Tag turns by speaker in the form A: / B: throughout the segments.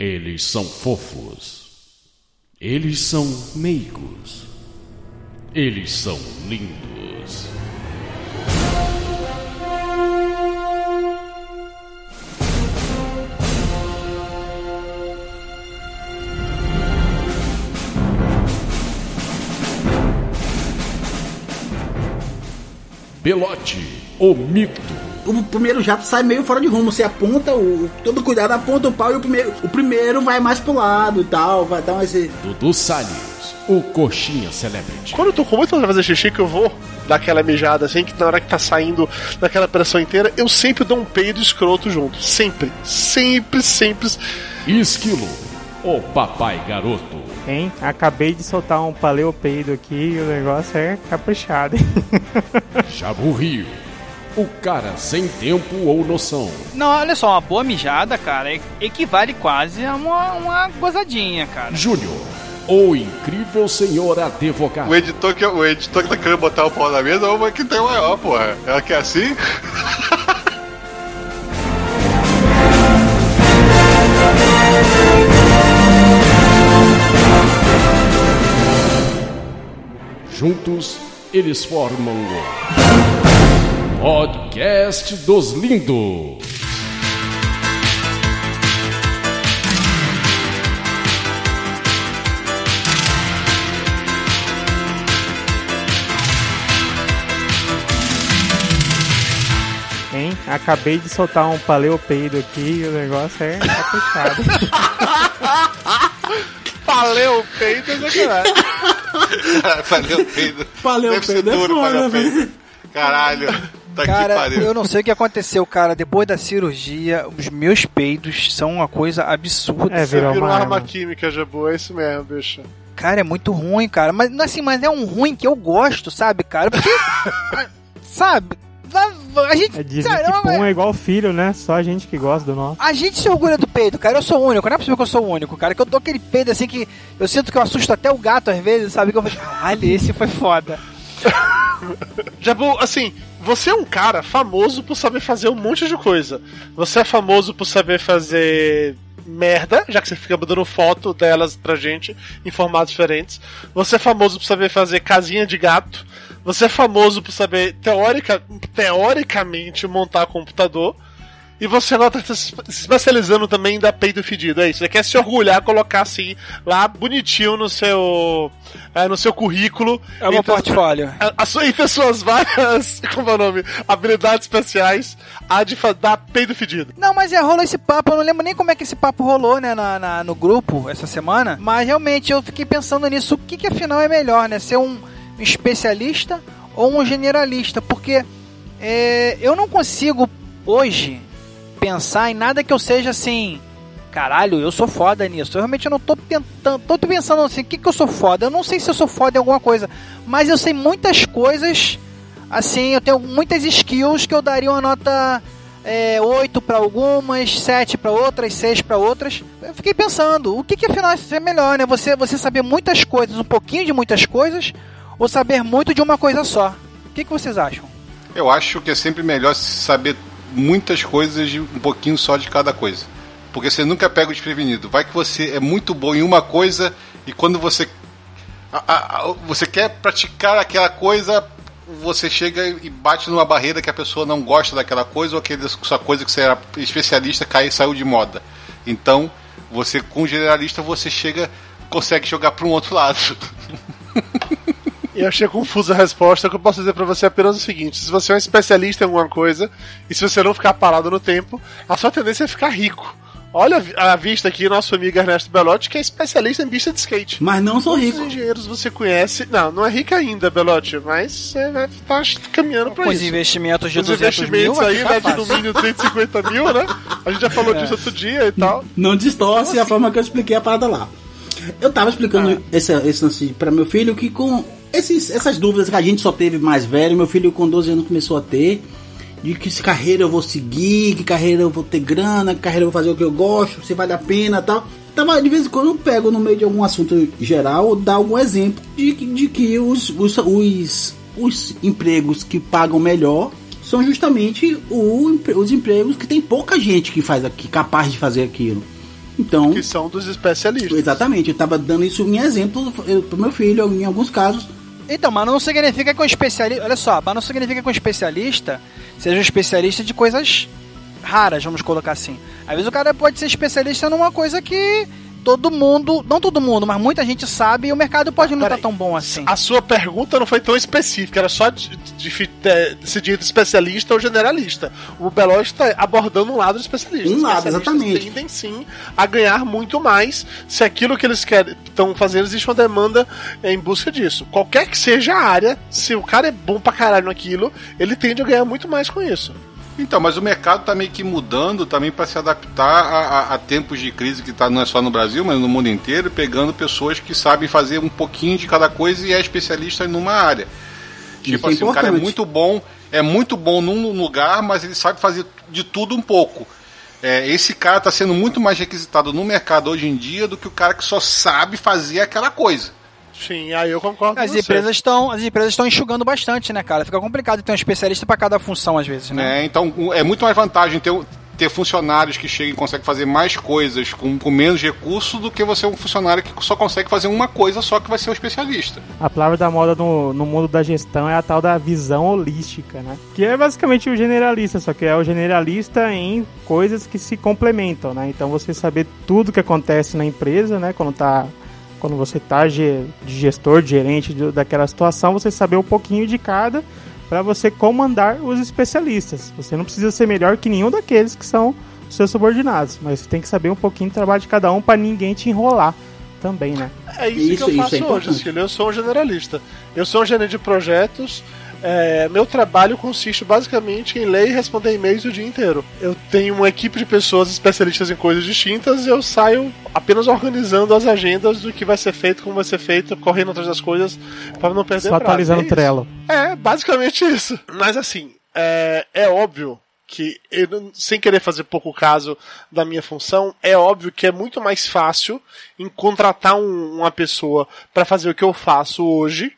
A: Eles são fofos. Eles são meigos. Eles são lindos. Belote, o mito.
B: O primeiro jato sai meio fora de rumo. Você aponta, o, todo cuidado aponta o pau e o primeiro, o primeiro vai mais pro lado e tal. Vai dar esse.
A: Dudu Salles, o coxinha celebrity.
C: Quando eu tô com muito pra fazer xixi, que eu vou dar aquela mijada assim, que na hora que tá saindo daquela pressão inteira, eu sempre dou um peido escroto junto. Sempre. Sempre, sempre.
A: Esquilo, o papai garoto.
D: Hein? Acabei de soltar um paleopeido aqui e o negócio é caprichado. hein?
A: Jabu Rio, o cara sem tempo ou noção.
E: Não, olha só, uma boa mijada, cara, equivale quase a uma, uma gozadinha, cara.
A: Júnior, o incrível senhor advogado.
F: O editor, que, o editor que tá querendo botar o pau na mesa é uma que tem maior, porra. Ela quer assim?
A: Juntos, eles formam o Podcast dos Lindos.
D: Hein? Acabei de soltar um paleopeido aqui e o negócio é caprichado.
C: Valeu, peido, é sacanagem.
F: Valeu, peido.
B: Valeu,
F: Deve ser
B: peido, é
F: duro,
B: foda,
F: valeu,
B: velho.
F: peido. Caralho. Tá
G: Cara, eu não sei o que aconteceu, cara. Depois da cirurgia, os meus peidos são uma coisa absurda.
D: É,
C: Você
D: virou
C: virou
D: uma
C: uma arma
D: arma.
C: química, Jabu, é isso mesmo, bicho.
G: Cara, é muito ruim, cara. Mas assim, mas é um ruim que eu gosto, sabe, cara? Porque. sabe? A, gente.
D: É, dizem
G: cara,
D: que
G: não,
D: pum é igual filho, né? Só a gente que gosta do nosso.
G: A gente se orgulha do peido, cara. Eu sou o único, não é possível que eu sou o único, cara. Que eu dou aquele peido assim que eu sinto que eu assusto até o gato às vezes, sabe? Que eu falo, caralho, esse foi foda.
C: Jabu, assim, você é um cara famoso por saber fazer um monte de coisa. Você é famoso por saber fazer merda, já que você fica dando foto delas pra gente em formatos diferentes. Você é famoso por saber fazer casinha de gato. Você é famoso por saber, teórica, teoricamente, montar computador. E você agora tá se especializando também em dar peido fedido, é isso? Você quer se orgulhar, colocar assim, lá bonitinho no seu, é, no seu currículo.
G: É meu
C: Então,
G: portfólio.
C: a, a sua, entre as suas várias, como é o nome, habilidades especiais, a de dar peido fedido.
G: Não, mas é, rolou esse papo, eu não lembro nem como é que esse papo rolou, né, na, na- no grupo essa semana. Mas realmente eu fiquei pensando nisso, o que, que afinal é melhor, né? Ser um especialista ou um generalista? Porque é, eu não consigo hoje pensar em nada que eu seja assim. Caralho, eu sou foda nisso. Eu realmente não tô tentando. Tô pensando assim, o que, que eu sou foda? Eu não sei se eu sou foda em alguma coisa. Mas eu sei muitas coisas. Assim, eu tenho muitas skills que eu daria uma nota é, 8 para algumas, 7 para outras, 6 para outras. Eu fiquei pensando, o que, que afinal é melhor, né? Você, você saber muitas coisas, um pouquinho de muitas coisas, ou saber muito de uma coisa só? O que, que vocês acham?
F: Eu acho que é sempre melhor saber muitas coisas um pouquinho só de cada coisa. Porque você nunca pega o desprevenido. Vai que você é muito bom em uma coisa e quando você a- a- você quer praticar aquela coisa, você chega e bate numa barreira que a pessoa não gosta daquela coisa ou aquela sua coisa que você era especialista cai saiu de moda. Então, você com o generalista você chega consegue jogar para um outro lado.
C: E eu achei confusa a resposta. O que eu posso dizer pra você é apenas o seguinte: se você é um especialista em alguma coisa, e se você não ficar parado no tempo, a sua tendência é ficar rico. Olha a vi- a vista aqui, nosso amigo Ernesto Belotti, que é especialista em pista de skate.
B: Mas não sou
C: Quantos
B: rico.
C: engenheiros você conhece? Não, não é rico ainda, Belotti, mas você vai estar caminhando pra
G: Com os
C: isso.
G: investimentos de
C: Os
G: 200 mil,
C: investimentos
G: vai
C: aí, né, de
G: fácil.
C: no mínimo 150 mil, né? A gente já falou disso outro dia e tal.
B: Não distorce a forma que eu expliquei a parada lá. Eu tava explicando esse, esse lance pra meu filho que com esses, essas dúvidas que a gente só teve mais velho, meu filho com 12 anos começou a ter. De que se carreira eu vou seguir, que carreira eu vou ter grana, que carreira eu vou fazer o que eu gosto, se vale a pena e tal. Tava, de vez em quando eu pego no meio de algum assunto geral, dar algum exemplo de, que- de que os, os, os, os empregos que pagam melhor são justamente o os empregos que tem pouca gente que faz aqui, capaz de fazer aquilo. Então,
C: Que são dos especialistas.
B: exatamente, eu tava dando isso em exemplo pro meu filho, em alguns casos.
G: Então, mas não significa que um especialista. Olha só, mas não significa que um especialista seja um especialista de coisas raras, vamos colocar assim. Às vezes o cara pode ser especialista numa coisa que todo mundo. Não todo mundo, mas muita gente sabe e o mercado pode não estar
C: Peraí.
G: tão bom assim.
C: A sua pergunta não foi tão específica, era só de, de, de, de decidir de especialista ou generalista. O Belote está abordando um lado do especialista.
B: Um lado, exatamente.
C: tendem sim a ganhar muito mais se aquilo que eles querem estão fazendo existe uma demanda em busca disso. Qualquer que seja a área, se o cara é bom pra caralho naquilo, ele tende a ganhar muito mais com isso.
F: Então, mas o mercado está meio que mudando também para se adaptar a, a- a tempos de crise que tá não é só no Brasil, mas no mundo inteiro, pegando pessoas que sabem fazer um pouquinho de cada coisa e é especialista numa área.
B: Isso
F: Tipo
B: é
F: assim, o cara é muito bom, é muito bom num lugar, mas ele sabe fazer de tudo um pouco. É, esse cara está sendo muito mais requisitado no mercado hoje em dia do que o cara que só sabe fazer aquela coisa.
C: Sim, aí eu concordo
G: As
C: com você.
G: empresas estão, as empresas estão enxugando bastante, né, cara? Fica complicado ter um especialista pra cada função às vezes, né?
F: né? Então um- é muito mais vantagem ter, ter funcionários que chegam e conseguem fazer mais coisas com, com menos recursos do que você um funcionário que só consegue fazer uma coisa só que vai ser o especialista.
D: A palavra da moda no, no mundo da gestão é a tal da visão holística, né? Que é basicamente o generalista, só que é o generalista em coisas que se complementam, né? Então você saber tudo que acontece na empresa, né? Quando tá quando você tá ge- de gestor, de gerente de- daquela situação, você saber um pouquinho de cada para você comandar os especialistas. Você não precisa ser melhor que nenhum daqueles que são os seus subordinados, mas você tem que saber um pouquinho do trabalho de cada um para ninguém te enrolar também, né?
C: É isso,
B: Isso-
C: que eu
B: isso
C: faço
B: é
C: hoje, filho. Eu sou um generalista. Eu sou um gerente de projetos. É, meu trabalho consiste basicamente em ler e responder e-mails o dia inteiro. Eu tenho uma equipe de pessoas especialistas em coisas distintas e eu saio apenas organizando as agendas do que vai ser feito, como vai ser feito, correndo atrás das coisas para não perder
D: Só
C: prazo.
D: atualizando
C: É
D: o. Trello.
C: É, basicamente isso. Mas assim, é, é óbvio que, eu, sem querer fazer pouco caso da minha função, é óbvio que é muito mais fácil em contratar um- uma pessoa para fazer o que eu faço hoje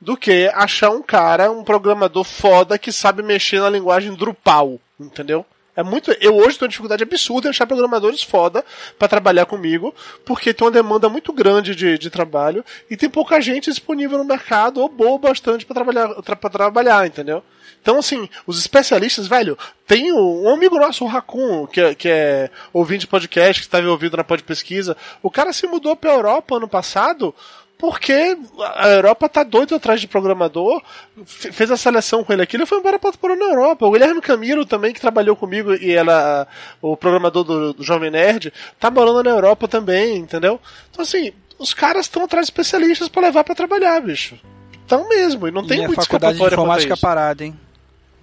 C: do que achar um cara, um programador foda que sabe mexer na linguagem Drupal, entendeu? É muito. Eu hoje tenho uma dificuldade absurda em achar programadores foda para trabalhar comigo, porque tem uma demanda muito grande de, de trabalho e tem pouca gente disponível no mercado ou boa bastante para trabalhar, tra, pra trabalhar, entendeu? Então, assim, os especialistas, velho, tem um, amigo nosso, o Raccoon, que, é- que é ouvinte de podcast, que estava ouvindo na pod pesquisa. O cara se mudou pra Europa ano passado porque a Europa tá doido atrás de programador, fe- fez a seleção com ele aqui, ele foi embora pra para na Europa. O Guilherme Camilo também, que trabalhou comigo, e ela, o programador do, do Jovem Nerd, tá morando na Europa também, entendeu? Então assim, os caras estão atrás de especialistas pra levar pra trabalhar, bicho. Então mesmo, e não tem
G: e a
C: muito
G: faculdade de
C: a
G: informática parada, hein?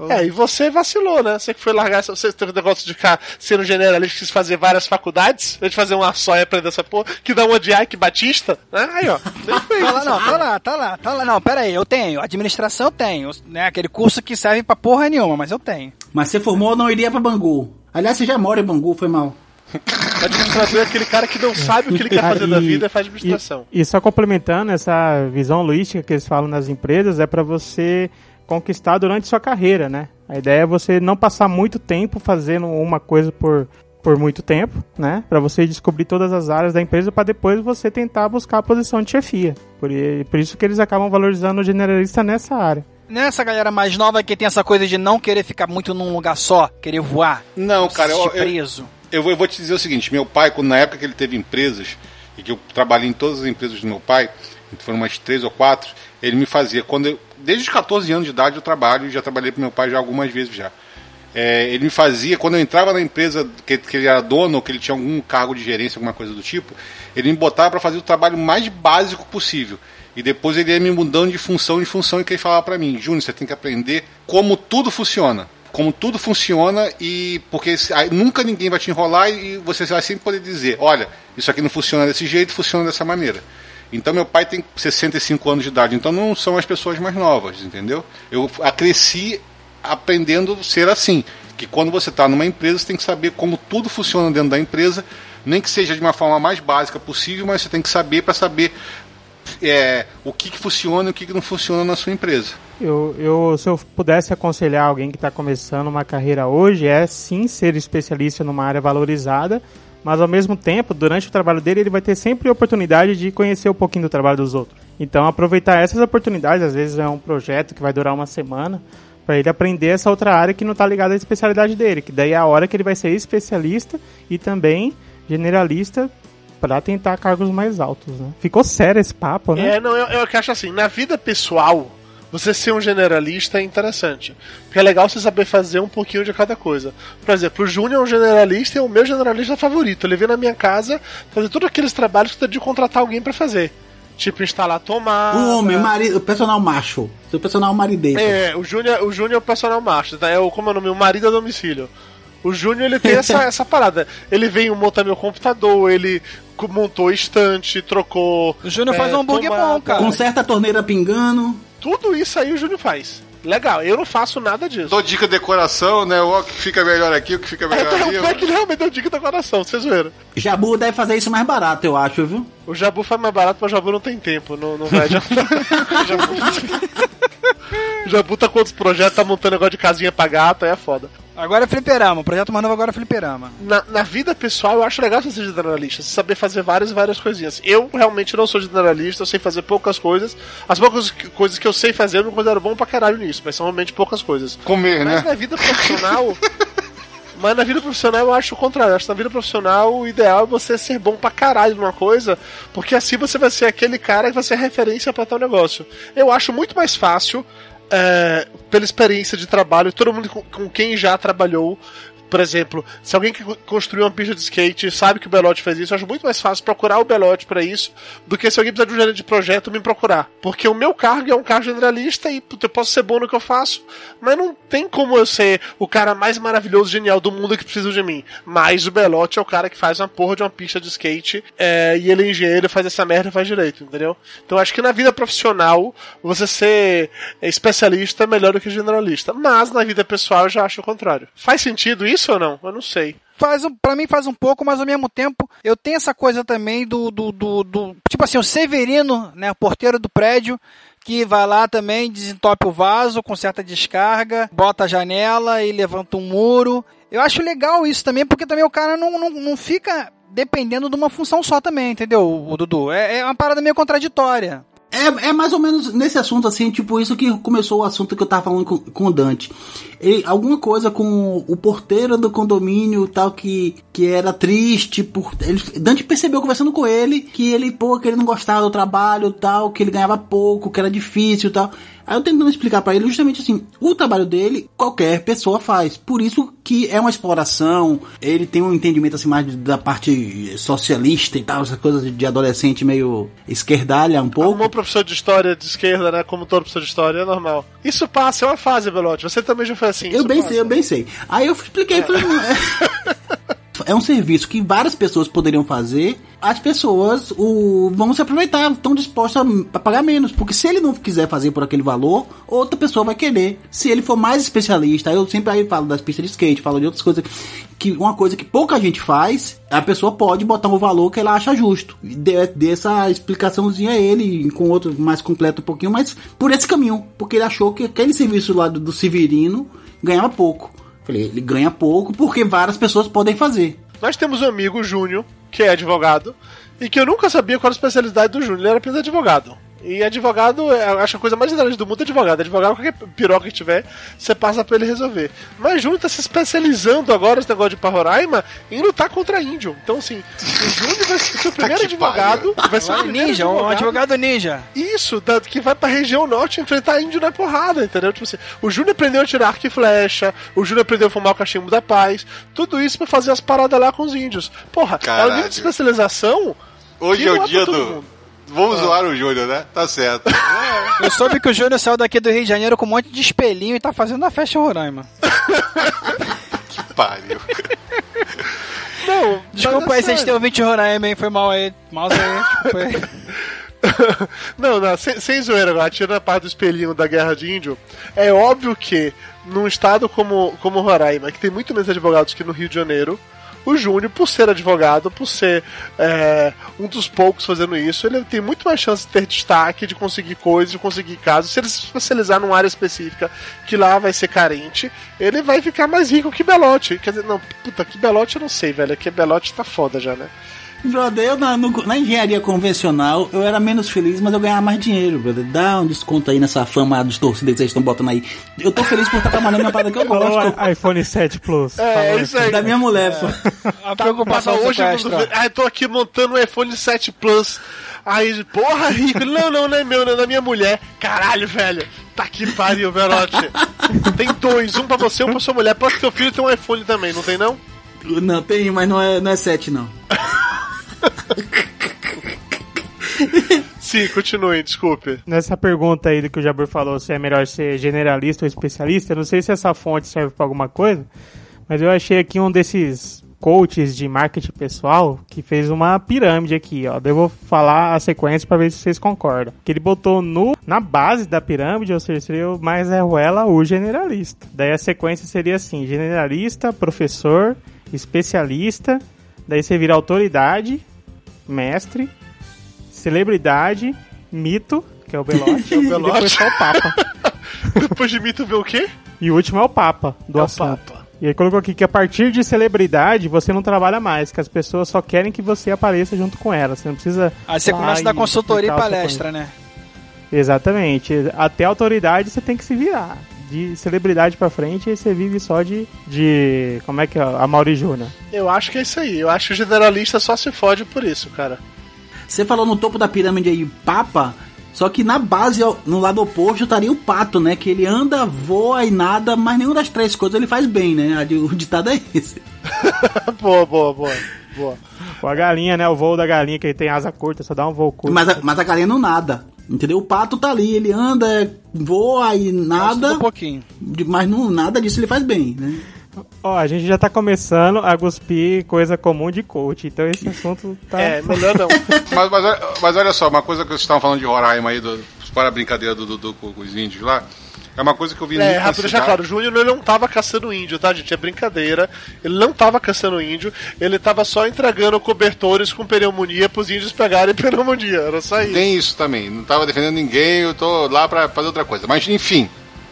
C: É, e você vacilou, né? Você que foi largar, essa- você teve o negócio de ficar sendo generalista, quis fazer várias faculdades, a de fazer uma só e aprender essa porra, que dá uma de Ike Batista, né? Aí, ó.
G: Tá lá, não, tá lá, tá lá, tá lá. Não, pera aí, eu tenho. Administração eu tenho. Né? Aquele curso que serve pra porra nenhuma, mas eu tenho.
B: Mas você formou, não iria pra Bangu. Aliás, você já mora em Bangu, foi mal.
C: Administrador é aquele cara que não sabe o que ele quer fazer da vida e faz administração.
D: E, e só complementando essa visão holística que eles falam nas empresas, é para você conquistar durante sua carreira, né? A ideia é você não passar muito tempo fazendo uma coisa por, por muito tempo, né? Para você descobrir todas as áreas da empresa para depois você tentar buscar a posição de chefia. Por, por isso que eles acabam valorizando o generalista nessa área.
G: Nessa galera mais nova que tem essa coisa de não querer ficar muito num lugar só, querer voar.
F: Não, cara, eu,
G: assistir
F: eu,
G: preso.
F: eu vou, eu vou te dizer o seguinte: meu pai, quando, na época que ele teve empresas, e que eu trabalhei em todas as empresas do meu pai, foram umas três ou quatro, ele me fazia, quando eu, desde os 14 anos de idade eu trabalho, já trabalhei para meu pai já algumas vezes já. É, ele me fazia, quando eu entrava na empresa que, que ele era dono, ou que ele tinha algum cargo de gerência, alguma coisa do tipo, ele me botava para fazer o trabalho mais básico possível. E depois ele ia me mudando de função em função e que ele falava para mim, Júnior, você tem que aprender como tudo funciona. Como tudo funciona e porque aí nunca ninguém vai te enrolar e você vai sempre poder dizer, olha, isso aqui não funciona desse jeito, funciona dessa maneira. Então meu pai tem 65 anos de idade, então não são as pessoas mais novas, entendeu? Eu cresci aprendendo a ser assim, que quando você está numa empresa, você tem que saber como tudo funciona dentro da empresa, nem que seja de uma forma mais básica possível, mas você tem que saber para saber é, o que, que funciona e o que, que não funciona na sua empresa.
D: Eu, eu, se eu pudesse aconselhar alguém que está começando uma carreira hoje, é sim ser especialista numa área valorizada, mas ao mesmo tempo, durante o trabalho dele, ele vai ter sempre a oportunidade de conhecer um pouquinho do trabalho dos outros. Então, aproveitar essas oportunidades, às vezes é um projeto que vai durar uma semana, para ele aprender essa outra área que não está ligada à especialidade dele, que daí é a hora que ele vai ser especialista e também generalista para tentar cargos mais altos, né? Ficou sério esse papo, né?
C: É, não, eu, eu acho assim, na vida pessoal, você ser um generalista é interessante. Porque é legal você saber fazer um pouquinho de cada coisa. Por exemplo, o Júnior é um generalista e é o meu generalista favorito. Ele vem na minha casa fazer todos aqueles trabalhos que tem de contratar alguém para fazer. Tipo, instalar tomada.
B: O homem, marido, o personal macho. Seu personal marideiro.
C: É, o Júnior, o Júnior é o personal macho. tá? É o, como é o nome? O marido a domicílio. O Júnior, ele tem essa, essa parada. Ele veio montar meu computador, ele montou estante, trocou...
G: O Júnior faz
C: é,
G: um hambúrguer
C: tomada.
G: bom, cara.
B: Conserta a torneira pingando.
C: Tudo isso aí o Júnior faz. Legal, eu não faço nada disso.
F: Dou dica de decoração, né? O que fica melhor aqui, o que fica
C: É,
F: melhor ali.
C: o pior é que ele realmente deu dica do coração, vocês viram.
B: Jabu deve fazer isso mais barato, eu acho, viu?
C: O Jabu faz mais barato, mas o Jabu não tem tempo, não, não vai adiantar. o, Jabu... o Jabu tá com outros projetos, tá montando negócio de casinha pra gato, aí é foda.
G: Agora é fliperama. O projeto mais novo agora é fliperama.
C: Na, na vida pessoal, eu acho legal você ser generalista, você saber fazer várias e várias coisinhas. Eu realmente não sou generalista, eu sei fazer poucas coisas. As poucas que- coisas que eu sei fazer, eu não considero bom pra caralho nisso, mas são realmente poucas coisas.
F: Comer,
C: Mas
F: né?
C: na vida profissional. Mas na vida profissional eu acho o contrário. Eu acho que na vida profissional o ideal é você ser bom pra caralho numa coisa, porque assim você vai ser aquele cara que vai ser referência pra tal negócio. Eu acho muito mais fácil, é, pela experiência de trabalho, todo mundo com, com quem já trabalhou. Por exemplo, se alguém que construiu uma pista de skate sabe que o Belote fez isso, eu acho muito mais fácil procurar o Belote pra isso do que se alguém precisar de um gerente de projeto me procurar. Porque o meu cargo é um cargo generalista e eu posso ser bom no que eu faço, mas não tem como eu ser o cara mais maravilhoso, genial do mundo que precisa de mim. Mas o Belote é o cara que faz uma porra de uma pista de skate é, e ele é engenheiro, faz essa merda e faz direito, entendeu? Então acho que na vida profissional você ser especialista é melhor do que generalista. Mas na vida pessoal eu já acho o contrário. Faz sentido isso ou não? Eu não sei.
G: Faz um, pra mim faz um pouco, mas ao mesmo tempo eu tenho essa coisa também do, do, do, do- tipo assim, o Severino, né, o porteiro do prédio, que vai lá também, desentope o vaso, conserta a descarga, bota a janela e levanta um muro. Eu acho legal isso também, porque também o cara não, não, não fica dependendo de uma função só também, entendeu, o Dudu? É, é uma parada meio contraditória.
B: É, é mais ou menos nesse assunto, assim, tipo, isso que começou o assunto que eu tava falando com, com o Dante. Ele, alguma coisa com o porteiro do condomínio tal, que, que era triste. Por, ele, Dante percebeu conversando com ele que ele, pô, que ele não gostava do trabalho tal, que ele ganhava pouco, que era difícil tal. Aí eu tentando explicar pra ele justamente assim, o trabalho dele qualquer pessoa faz. Por isso que é uma exploração, ele tem um entendimento assim mais da parte socialista e tal, essas coisas de adolescente meio esquerdalha um pouco.
C: Como professor de história de esquerda, né? Como todo professor de história, é normal. Isso passa, é uma fase, Belote. Você também já foi assim.
B: Eu bem
C: passa.
B: sei, eu bem sei. Aí eu expliquei, falei, não, é... é um serviço que várias pessoas poderiam fazer. As pessoas o, vão se aproveitar, estão dispostas a pagar menos. Porque se ele não quiser fazer por aquele valor, outra pessoa vai querer. Se ele for mais especialista, eu sempre aí falo das pistas de skate, falo de outras coisas. Que uma coisa que pouca gente faz, a pessoa pode botar um valor que ela acha justo. Dê, dê essa explicaçãozinha a ele, com outro mais completo um pouquinho, mas por esse caminho. Porque ele achou que aquele serviço lá do, do Severino ganhava pouco. Falei, ele ganha pouco porque várias pessoas podem fazer.
C: Nós temos um amigo, Júnior, que é advogado, e que eu nunca sabia qual era a especialidade do Júnior. Ele era apenas advogado. E advogado, é, eu acho a coisa mais interessante do mundo é advogado. Advogado, qualquer piroca que tiver, você passa pra ele resolver. Mas Júnior tá se especializando agora nesse negócio de pra Roraima em lutar contra índio. Então, assim, o Júnior vai ser o primeiro
F: que
C: advogado. Vai ser o primeiro
G: Ninja, um advogado ninja.
C: isso, da- que vai pra região norte enfrentar índio na porrada, entendeu? Tipo assim, o Júnior aprendeu a tirar arco e flecha, o Júnior aprendeu a fumar o cachimbo da paz, tudo isso pra fazer as paradas lá com os índios. Porra, é um
F: Caralho.
C: nível de especialização.
F: Hoje
C: que
F: é o
C: é
F: dia do.
C: mundo.
F: Vamos zoar o Júnior, né? Tá certo.
G: Eu soube que o Júnior saiu daqui do Rio de Janeiro com um monte de espelhinho e tá fazendo a festa em Roraima.
F: Pariu.
C: Não,
G: Desculpa
C: mas
G: aí, vocês têm ouvinte de Roraima, hein? Foi mal aí. Mal aí, desculpa aí.
C: não, não, sem, sem zoeira agora, tirando a parte do espelhinho da guerra de índio, é óbvio que num estado como, como Roraima, que tem muito menos advogados que no Rio de Janeiro, o Júnior, por ser advogado, por ser é, um dos poucos fazendo isso, ele tem muito mais chance de ter destaque, de conseguir coisas, de conseguir casos. Se ele se especializar numa área específica que lá vai ser carente, ele vai ficar mais rico que Belote. Quer dizer, não, puta, que Belote eu não sei, velho. Que Belote tá foda já, né?
B: Brother, eu na, no- na engenharia convencional eu era menos feliz, mas eu ganhava mais dinheiro, brother. Dá um desconto aí nessa fama distorcida que vocês estão botando aí. Eu tô feliz por estar trabalhando na parada que eu gosto.
D: i- iPhone 7 Plus.
C: É,
D: Falou
C: isso aí.
B: Da minha mulher, pô.
G: A
C: Tá,
G: preocupação
C: hoje quando- Ah, eu tô aqui montando um iPhone 7 Plus. Aí, porra, rico. Não, não, não é meu, não é da minha mulher. Caralho, velho. Tá que pariu, Verote. Tem dois, um pra você, um pra sua mulher. Pode que teu filho tem um iPhone também, não tem não?
B: Não, tem, mas não é, não é 7, não.
C: Sim, continue, desculpe.
D: Nessa pergunta aí do que o Jabur falou, se é melhor ser generalista ou especialista, não sei se essa fonte serve pra alguma coisa, mas eu achei aqui um desses coaches de marketing pessoal que fez uma pirâmide aqui, ó. Eu vou falar a sequência pra ver se vocês concordam. Que ele botou no na base da pirâmide, ou seja, seria o mais ela o generalista. Daí a sequência seria assim: generalista, professor, especialista, daí você vira autoridade, mestre, celebridade, mito, que é o Belote, e
C: Belote.
D: depois só o Papa.
C: Depois de mim, tu vê o quê?
D: E o último é o Papa do
C: É o
D: assunto.
C: Papa.
D: E aí colocou aqui que a partir de celebridade você não trabalha mais, que as pessoas só querem que você apareça junto com elas. Você não precisa.
G: Aí você começa a dar
D: e
G: consultoria e
D: o
G: palestra, né?
D: Exatamente. Até a autoridade você tem que se virar. De celebridade pra frente, aí você vive só de. de como é que é? A Mauri Júnior.
C: Eu acho que é isso aí. Eu acho que o generalista só se fode por isso, cara.
B: Você falou no topo da pirâmide aí, Papa, só que na base, no lado oposto, estaria o pato, né? Que ele anda, voa e nada, mas nenhuma das três coisas ele faz bem, né? O ditado é esse.
C: boa, boa, boa. Boa.
D: Com a galinha, né? O voo da galinha, que ele tem asa curta, só dá um voo curto.
B: Mas a, mas a galinha não nada. Entendeu? O pato tá ali, ele anda, voa e nada,
G: Um pouquinho.
B: de- mas não, nada disso ele faz bem, né?
D: Ó, a gente já tá começando a cuspir coisa comum de coach, então esse assunto tá.
C: É, melhor não.
F: Mas, mas, olha- mas olha só, uma coisa que vocês estavam falando de Roraima aí, do, para a brincadeira do, do, do- com os índios lá, é uma coisa que eu vi
C: É,
F: muito
C: rápido deixar claro, o Júnior ele não tava caçando índio, tá, gente? É brincadeira. Ele não tava caçando índio, ele tava só entregando cobertores com pneumonia pros índios pegarem pneumonia. Era só isso.
F: Tem isso também, não tava defendendo ninguém, eu tô lá pra fazer outra coisa. Mas enfim,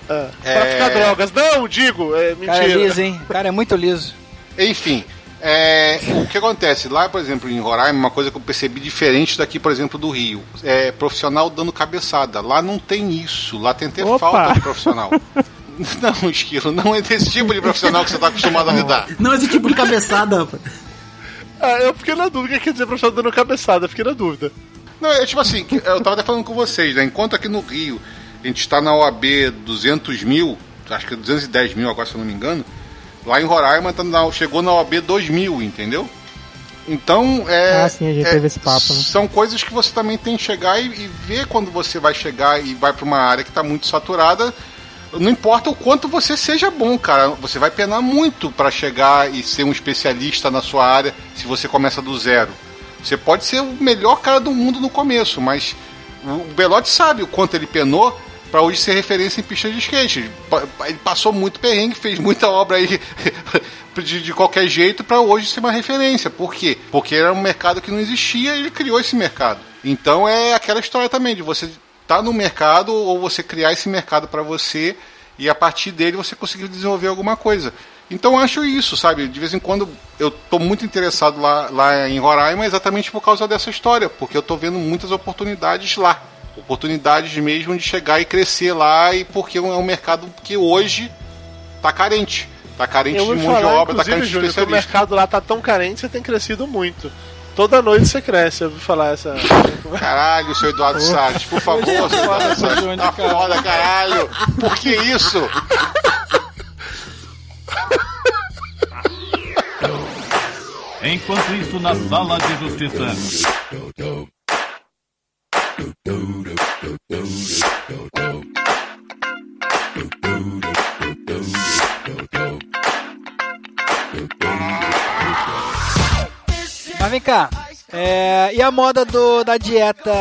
C: É.
F: É.
C: Pra ficar drogas. Não, digo, é
G: Cara é
C: mentira.
G: liso, hein? O cara é muito liso.
F: Enfim, é, o que acontece? Lá, por exemplo, em Roraima, uma coisa que eu percebi diferente daqui, por exemplo, do Rio. É profissional dando cabeçada. Lá não tem isso. Lá tem ter
D: Opa!
F: falta de profissional. Não, Esquilo, não é desse tipo de profissional que você tá acostumado a lidar.
B: Não esse tipo de cabeçada, rapaz.
C: Ah, eu fiquei na dúvida o que quer dizer professor dando cabeçada, eu fiquei na dúvida.
F: Não, é tipo assim, eu tava até falando com vocês, né? Enquanto aqui no Rio a gente está na OAB 200 mil, acho que é 210 mil agora, se eu não me engano, lá em Roraima tá na- chegou na OAB 2 mil, entendeu? Então, é.
D: Ah, sim, a gente
F: é,
D: teve esse papo, né?
F: São coisas que você também tem que chegar e, e ver quando você vai chegar e vai para uma área que está muito saturada. Não importa o quanto você seja bom, cara. Você vai penar muito para chegar e ser um especialista na sua área se você começa do zero. Você pode ser o melhor cara do mundo no começo, mas o Belotti sabe o quanto ele penou para hoje ser referência em pista de skate. Ele pa- Ele passou muito perrengue, fez muita obra aí de, de qualquer jeito para hoje ser uma referência. Por quê? Porque era um mercado que não existia e ele criou esse mercado. Então é aquela história também de você estar no mercado ou você criar esse mercado para você e a partir dele você conseguir desenvolver alguma coisa. Então acho isso, sabe? De vez em quando eu tô muito interessado lá, lá em Roraima exatamente por causa dessa história, porque eu tô vendo muitas oportunidades lá. Oportunidades mesmo de chegar e crescer lá, e porque é um mercado que hoje tá carente. Tá carente de mão de
C: falar,
F: obra, tá
C: inclusive,
F: carente de
C: Júnior, que o
F: especialista.
C: mercado lá tá tão carente, você tem crescido muito. Toda noite você cresce, eu ouvi falar essa.
F: Caralho, seu Eduardo Salles, por favor, seu Eduardo Salles. Tá foda, caralho. Por que isso?
H: Enquanto isso, na sala de justiça.
G: Mas vem cá. É, e a moda do, da dieta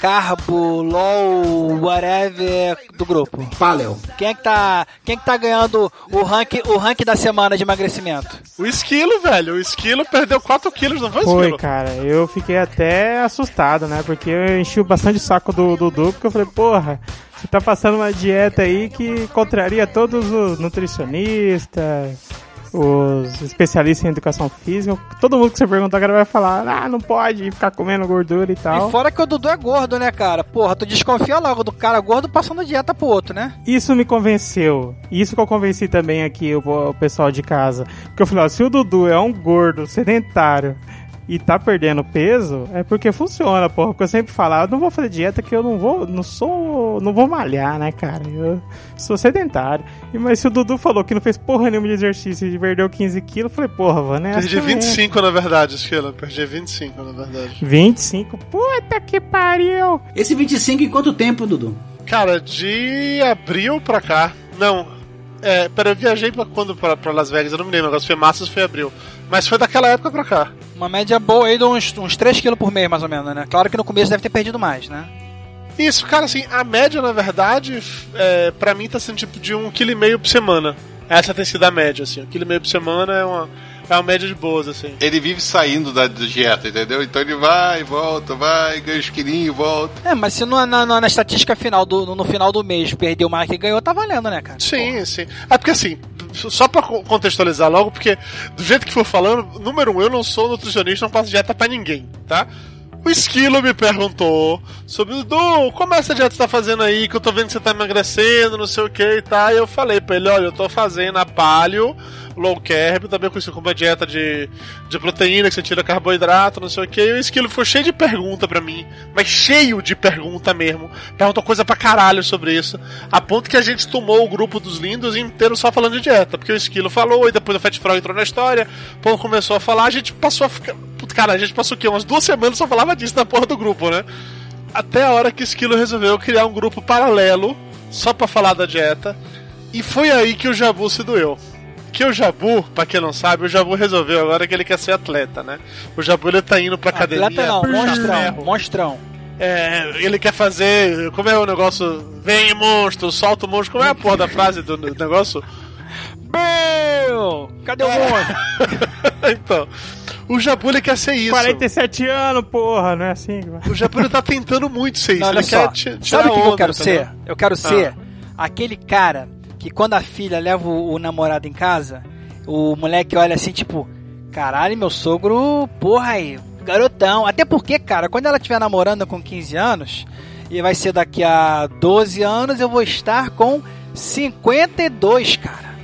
G: carbo, low, whatever do grupo?
B: Paleo.
G: Quem é que tá, quem é que tá ganhando o rank, o rank da semana de emagrecimento?
C: O esquilo, velho. O esquilo perdeu 4 quilos, não foi,
D: Foi,
C: esquilo?
D: cara, eu fiquei até assustado, né? Porque eu enchi bastante o saco do Dudu, porque eu falei, porra, você tá passando uma dieta aí que contraria todos os nutricionistas, os especialistas em educação física. Todo mundo que você perguntar agora vai falar, ah, não pode ficar comendo gordura e tal.
G: E fora que o Dudu é gordo, né, cara? Porra, tu desconfia logo do cara gordo passando dieta pro outro, né?
D: Isso me convenceu. Isso que eu convenci também aqui o, o pessoal de casa. Porque eu falei, ó, se o Dudu é um gordo sedentário e tá perdendo peso, é porque funciona, porra. Porque eu sempre falava, eu não vou fazer dieta que eu não vou, não sou, não vou malhar, né, cara? Eu sou sedentário. E, mas se o Dudu falou que não fez porra nenhuma de exercício e perdeu 15 quilos, eu falei, porra, vou nessa.
C: Perdi
D: também.
C: 25 na verdade, esquilo. Perdi 25 na verdade.
D: 25? Puta que pariu!
B: Esse 25 em quanto tempo, Dudu?
C: Cara, de abril pra cá. Não. É, pera, eu viajei pra quando pra, pra Las Vegas, eu não me lembro, agora se foi março foi abril. Mas foi daquela época pra cá.
G: Uma média boa aí de uns, uns 3 kg por mês, mais ou menos, né? Claro que no começo deve ter perdido mais, né?
C: Isso, cara, assim, a média, na verdade, é, pra mim tá sendo tipo de um quilo e meio por semana. Essa tem sido a média, assim. Um quilo e meio por semana é uma, é uma média de boas, assim.
F: Ele vive saindo da dieta, entendeu? Então ele vai, volta, vai, ganha os quilinhos, volta.
G: É, mas se no, na, na, na estatística final do, no, no final do mês perdeu mais que ganhou, tá valendo, né, cara?
C: Sim, sim. É porque assim, só pra co- contextualizar logo, porque do jeito que for falando, número um, eu não sou nutricionista, não faço dieta pra ninguém, tá? O Esquilo me perguntou sobre, Dudu, como é essa dieta você tá fazendo aí, que eu tô vendo que você tá emagrecendo, não sei o que e tal. E eu falei pra ele, olha, eu tô fazendo a paleo, low carb, também conhecido como a dieta de, de proteína, que você tira carboidrato, não sei o que. E o Esquilo foi cheio de pergunta pra mim, mas cheio de pergunta mesmo. Perguntou coisa pra caralho sobre isso, a ponto que a gente tomou o grupo dos lindos inteiro só falando de dieta, porque o Esquilo falou, e depois o Fat Frog entrou na história, o povo começou a falar, a gente passou a ficar... Cara, a gente passou o quê? Umas duas semanas só falava disso na porra do grupo, né? Até a hora que o Esquilo resolveu criar um grupo paralelo, só pra falar da dieta, e foi aí que o Jabu se doeu. Que o Jabu, pra quem não sabe, o Jabu resolveu agora que ele quer ser atleta, né? O Jabu ele tá indo pra academia.
G: Atleta não, monstrão,
C: ferro.
G: monstrão.
C: É, ele quer fazer. Como é o negócio? Vem monstro, solta o monstro. Como é a porra da frase do do negócio?
G: Meu! Cadê o monstro?
C: então, o Jabu ele quer ser isso.
D: 47 anos, porra, não é assim?
C: O Jabu ele tá tentando muito ser isso.
G: Não, olha
C: ele
G: só.
C: quer ti- tirar
G: Sabe o que, eu
C: onda,
G: quero ser? Eu quero ser aquele cara que quando a filha leva o, o namorado em casa, o moleque olha assim, tipo, caralho, meu sogro, porra aí, garotão. Até porque, cara, quando ela estiver namorando com 15 anos, e vai ser daqui a 12 anos, eu vou estar com 52, cara.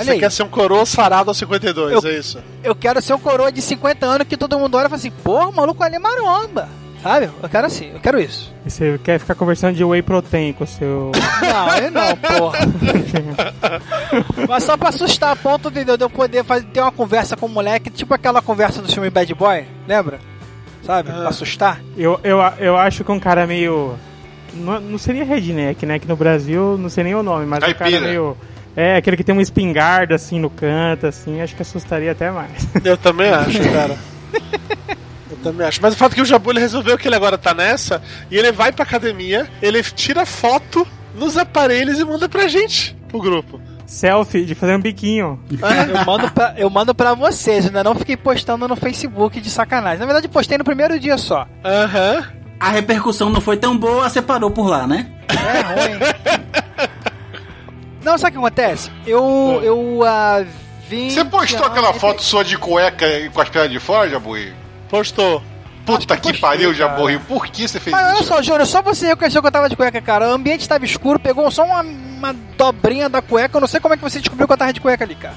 G: Olha
C: Você
G: aí.
C: quer ser um coroa sarado aos 52,
G: Eu-
C: é isso?
G: Eu quero ser um coroa de 50 anos que todo mundo olha e fala assim, porra, o maluco ali é maromba. Sabe? Eu quero assim, eu quero isso.
D: E você quer ficar conversando de whey protein com o seu.
G: Não, eu não, porra. Mas só pra assustar a ponto de de eu poder fazer, ter uma conversa com o moleque, tipo aquela conversa do filme Bad Boy, lembra? Sabe? Pra assustar.
D: eu, eu, eu acho que um cara meio. Não, não seria redneck, né? Que no Brasil não sei nem o nome, mas um cara
F: Caipira.
D: meio. É, aquele que tem uma espingarda assim no canto, assim, acho que assustaria até mais.
C: Eu também acho, cara. Eu também acho. Mas o fato é que o Jabu ele resolveu que ele agora tá nessa e ele vai pra academia, ele tira foto nos aparelhos e manda pra gente, pro grupo.
D: Selfie de fazer um biquinho.
G: Eu mando, pra, eu mando pra vocês, ainda não fiquei postando no Facebook de sacanagem. Na verdade, postei no primeiro dia só.
C: Aham.
B: A repercussão não foi tão boa, você parou por lá, né?
G: É ruim. Não, sabe o que acontece? Eu. Eu. há 20
F: Você postou aquela foto sua de cueca e com as pernas de fora, Jabuí?
C: Postou.
F: Puta que
G: postei,
F: pariu. Jabuí. Por que você fez
G: Mas olha
F: isso?
G: só, Júnior, só você reconheceu que eu tava de cueca, cara. O ambiente tava escuro, pegou só uma, uma dobrinha da cueca. Eu não sei como é que você descobriu que eu tava de cueca ali, cara.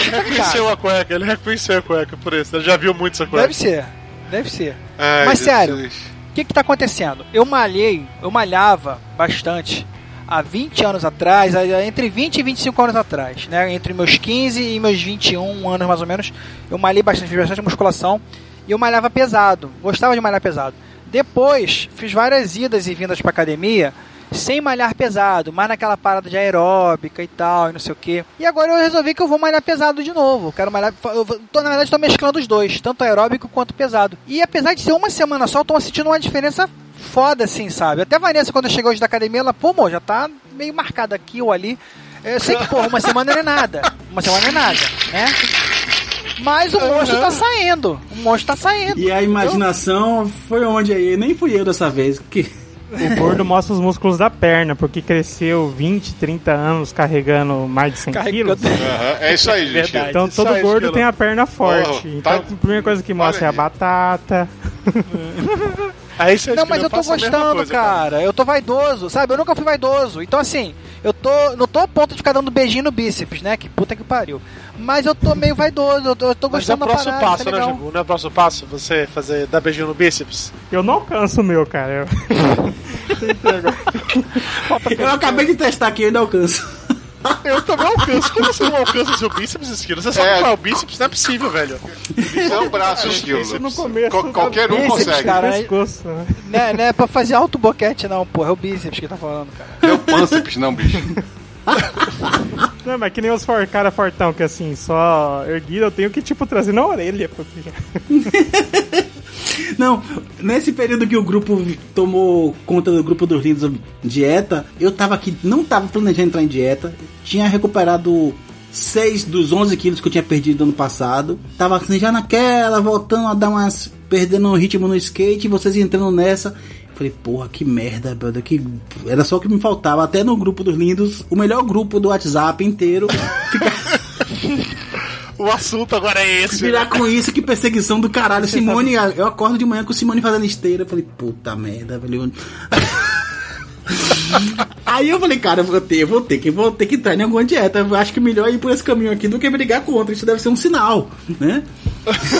C: Ele reconheceu a cueca, ele reconheceu a cueca por isso. Ele já viu muito essa cueca.
G: Deve ser, deve ser.
F: Ai,
G: Mas sério,
F: Jesus.
G: O que que tá acontecendo? Eu malhei, eu malhava bastante há 20 anos atrás, entre 20 e 25 anos atrás, né? Entre meus 15 e meus 21 anos mais ou menos, eu malhei bastante, fiz bastante musculação e eu malhava pesado, gostava de malhar pesado. Depois, fiz várias idas e vindas pra academia sem malhar pesado, mais naquela parada de aeróbica e tal, e não sei o que. E agora eu resolvi que eu vou malhar pesado de novo. Quero malhar. Eu tô, na verdade, estou mesclando os dois, tanto aeróbico quanto pesado. E apesar de ser uma semana só, eu tô sentindo uma diferença foda, assim, sabe? Até a Vanessa, quando chegou hoje da academia, ela, pô, amor, já tá meio marcada aqui ou ali. Eu sei que, porra, uma semana não é nada. Uma semana não é nada, né? Mas o monstro tá saindo. O monstro tá saindo.
B: E a imaginação foi onde aí? Nem fui eu dessa vez. Que...
D: O gordo mostra os músculos da perna, porque cresceu 20, 30 anos carregando mais de 100
G: Carregando.
D: quilos.
F: Aham, É isso aí, gente.
E: Verdade.
D: Então todo gordo tem a perna forte.
F: Oh,
D: então
F: tá-
D: a primeira coisa que mostra é a batata.
C: Aí você
G: Não, mas eu tô gostando,
C: coisa,
G: cara. Eu tô vaidoso, sabe? Eu nunca fui vaidoso. Então, assim, eu tô. Não tô a ponto de ficar dando beijinho no bíceps, né? Que puta que pariu. Mas eu tô meio vaidoso, eu tô, eu tô
C: Mas é o
G: gostando da
C: próximo
G: parada,
C: passo,
G: tá
C: né. Jabu? Não é o próximo passo? Você fazer, dar beijinho no bíceps?
D: Eu não alcanço o meu, cara. Eu-
B: Eu acabei de testar aqui, eu ainda alcanço.
C: Eu também alcanço. Como você não alcança seu bíceps, Esquilo? Você sabe
F: É.
C: qual é o bíceps? Não é possível, velho.
F: É um braço, esquilo.
D: No começo.
F: Qual- qualquer um
G: Bíceps,
F: consegue.
G: cara.
D: pescoço, né?
G: Não é, não é pra fazer alto boquete, não, porra. É o bíceps que tá falando, cara.
F: Não é o pânceps, não, bicho.
D: Não, mas que nem os for, cara fortão, que assim, só erguido eu tenho que, tipo, trazer na orelha. Porque...
B: Não, nesse período que o grupo tomou conta do grupo dos lindos dieta, eu tava aqui, não tava planejando entrar em dieta, tinha recuperado 6 dos 11 quilos que eu tinha perdido ano passado, tava assim, já naquela, voltando a dar umas, perdendo um ritmo no skate, vocês entrando nessa. Falei, porra, que merda, brother, que era só o que me faltava. Até no grupo dos lindos, o melhor grupo do WhatsApp inteiro,
C: O assunto agora é esse.
B: virar com isso, que perseguição do caralho. Simone, eu acordo de manhã com Simone fazendo esteira. Eu falei, puta merda, velho. Aí eu falei, cara, eu vou ter, eu vou ter que, vou ter que entrar em alguma dieta. Eu acho que melhor ir por esse caminho aqui do que brigar contra. Isso deve ser um sinal, né?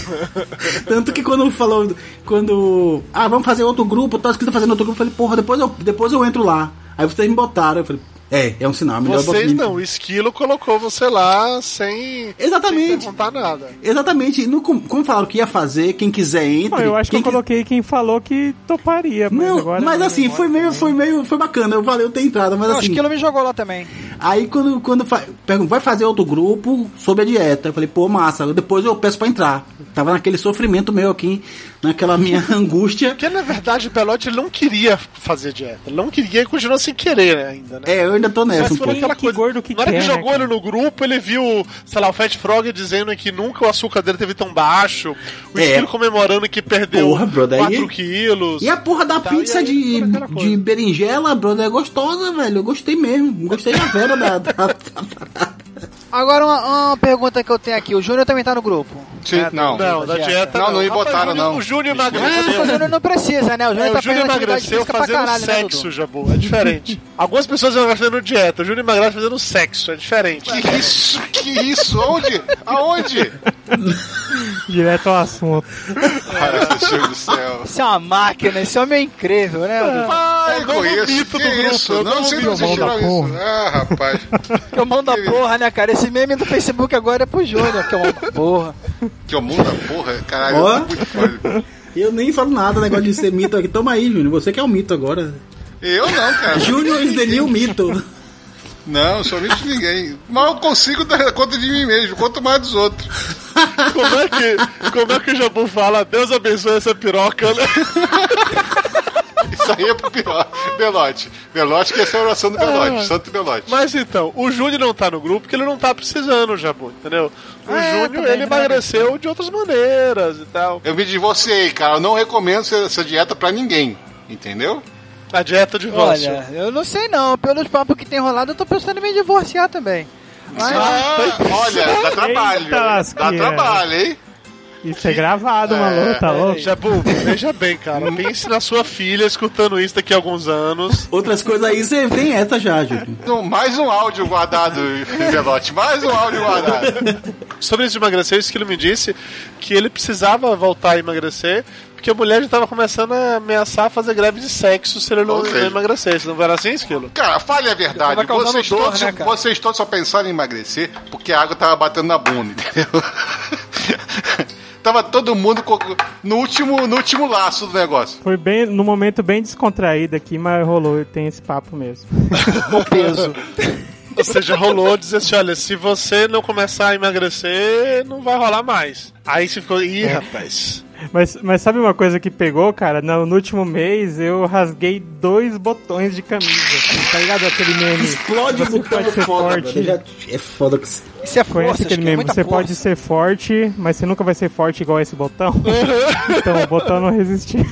B: Tanto que quando falou, quando, ah, vamos fazer outro grupo, tá escrito fazendo outro grupo, eu falei, porra, depois eu, depois eu entro lá. Aí vocês me botaram, eu falei, é, é um sinal, é melhor
C: Vocês
B: botar-
C: não, o Esquilo colocou você lá sem,
B: Exatamente.
C: sem perguntar nada.
B: Exatamente, no, como falaram que ia fazer, quem quiser entre.
D: Não, eu acho que eu coloquei quem falou que toparia, mas
B: Não,
D: agora...
B: mas assim, foi meio, foi meio, foi bacana, valeu ter entrado, mas
G: Não, o
B: assim,
G: Esquilo me jogou lá também.
B: aí quando, quando fa- perguntam, vai fazer outro grupo sobre a dieta, eu falei, pô, massa, depois eu peço pra entrar. Tava naquele sofrimento meu aqui, naquela minha angústia.
C: Porque na verdade o Pelote não queria fazer dieta. Ele não queria e continuou sem querer ainda, né?
B: É, eu ainda tô nessa
C: Mas
B: um
C: foi aquela
D: que
C: coisa.
D: gordo que
C: Na hora que
D: quer, né,
C: jogou
D: cara?
C: ele no grupo, ele viu, sei lá, o Fat Frog dizendo que nunca o açúcar dele teve tão baixo. O
B: É.
C: Esquilo comemorando que perdeu
B: Porra, brother,
C: 4
B: aí-
C: quilos.
B: E a porra da pizza
C: aí
B: de, de berinjela, brother, é gostosa, velho. Eu gostei mesmo. Gostei da vera da, da, da parada.
G: Agora, uma, uma pergunta que eu tenho aqui. O Júnior também tá no grupo.
F: Sim,
G: né,
F: não.
C: Não, da dieta.
F: Não, não me botaram,
C: o Júnior-
F: não.
C: O Júnior
G: Mas o
C: emagreceu.
G: Júnior não precisa, né? O Júnior
C: É,
G: tá
C: o Júnior emagreceu fazendo
G: caralho, né,
C: sexo,
G: Dudu?
C: Jabu. É diferente. Algumas pessoas emagrecem fazendo dieta. O Júnior emagrece fazendo sexo. É diferente.
F: Que isso? Que isso? Onde? Aonde?
D: Direto ao assunto.
F: Meu Deus do céu.
G: Isso é uma máquina, esse homem é incrível, né?
F: Ai,
C: o
F: com
C: novo
F: isso,
C: mito do grupo,
F: isso?
C: o
F: Não
C: novo
F: sei
C: mito.
F: onde vocês
D: Mão da
F: tiraram isso.
D: porra.
F: Ah, rapaz.
G: Que é o mão da porra, né, cara? Esse meme do Facebook agora é pro Júnior, que é o mão da porra.
F: Que o mundo da porra, caralho, é muito foda.
B: Eu nem falo nada, negócio de ser mito aqui. Toma aí, Júnior. Você que é o mito agora.
F: Eu não, cara.
B: Júnior is the new mito.
F: Não, sou amigo de ninguém. Mas eu consigo dar conta de mim mesmo, quanto mais dos outros.
C: Como é que, como é que o Jabu fala? Deus abençoe essa piroca, né?
F: Isso aí é pro Belote. Belote. Belote que essa é a oração do Belote, Santo Belote.
C: Mas então, o Júnior não tá no grupo porque ele não tá precisando, Jabu, entendeu? O
G: Ah, é,
C: Júnior, ele
G: verdade.
C: emagreceu de outras maneiras e tal.
F: Eu me divorciei, cara. Eu não recomendo essa- dieta pra ninguém. Entendeu?
C: A dieta de divórcio.
G: Olha, eu não sei não. Pelos papos que tem rolado, eu tô pensando em me divorciar também. Mas,
F: Ah, olha, dá trabalho.
D: Eita,
F: dá trabalho, hein?
D: Isso é gravado, maluco, tá louco?
C: Jabu, veja bem, cara. Pense na sua filha escutando isso daqui a alguns anos.
B: Outras coisas aí, você tem essa já.
F: Então, mais um áudio guardado, Belote. Mais um áudio guardado.
C: Sobre isso de emagrecer, isso que ele me disse que ele precisava voltar a emagrecer porque a mulher já estava começando a ameaçar fazer greve de sexo se ele não,
F: seja-
C: não emagrecesse. Não era assim, Esquilo?
F: Cara, fale a verdade.
G: Tava
F: Vocês,
G: dor,
F: todos,
G: né,
F: vocês todos só pensaram em emagrecer porque a água tava batendo na bunda, entendeu? Tava todo mundo no último, no último laço do negócio.
D: Foi bem, no momento bem descontraído aqui, mas rolou, tem esse papo mesmo.
G: No peso.
C: Ou seja, rolou dizer assim: olha, se você não começar a emagrecer, não vai rolar mais. Aí você ficou, ih, rapaz.
D: Mas, mas sabe uma coisa que pegou, cara? No, no último mês eu rasguei dois botões de camisa. Tá ligado aquele meme?
B: Explode o
D: Você
B: botão
D: pode
B: é
D: ser
B: foda,
D: forte.
B: mano. É foda que
G: Isso é força,
D: Conhece aquele
G: que é
D: meme?
G: muita
D: Você
G: força.
D: pode ser forte, mas você nunca vai ser forte igual esse botão. então o botão não resistiu.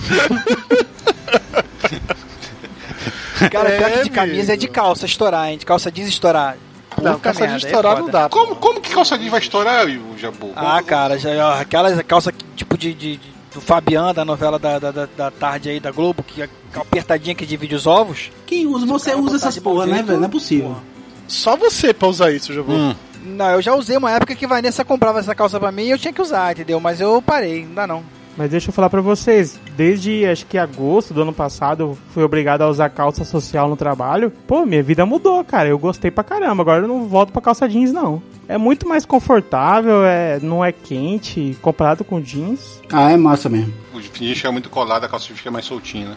G: Cara,
C: É,
G: pior que de camisa é de calça estourar, hein? De calça jeans estourar.
C: Não, calça de
G: merda, é
C: estourar não
G: foda.
C: dá.
F: Como, como que calça jeans vai estourar, o Jabu?
G: Ah, cara, já, aquelas calça que, tipo de, de- de- do Fabiano, da novela da, da, da- da tarde aí da Globo, que é apertadinha que divide os ovos.
B: Quem usa, você usa essas porra, né, velho? Não é possível.
G: porra.
C: Só você pra usar isso, Jabu.
F: Hum.
G: Não, eu já usei uma época que Vanessa comprava essa calça pra mim e eu tinha que usar, entendeu? Mas eu parei, não dá não.
D: Mas deixa eu falar pra vocês, desde acho que agosto do ano passado, eu fui obrigado a usar calça social no trabalho. Pô, minha vida mudou, cara. Eu gostei pra caramba. Agora eu não volto pra calça jeans, não. É muito mais confortável, é, não é quente comparado com jeans.
B: Ah, é massa mesmo.
F: O jeans fica muito colado, a calça jeans fica mais soltinha, né?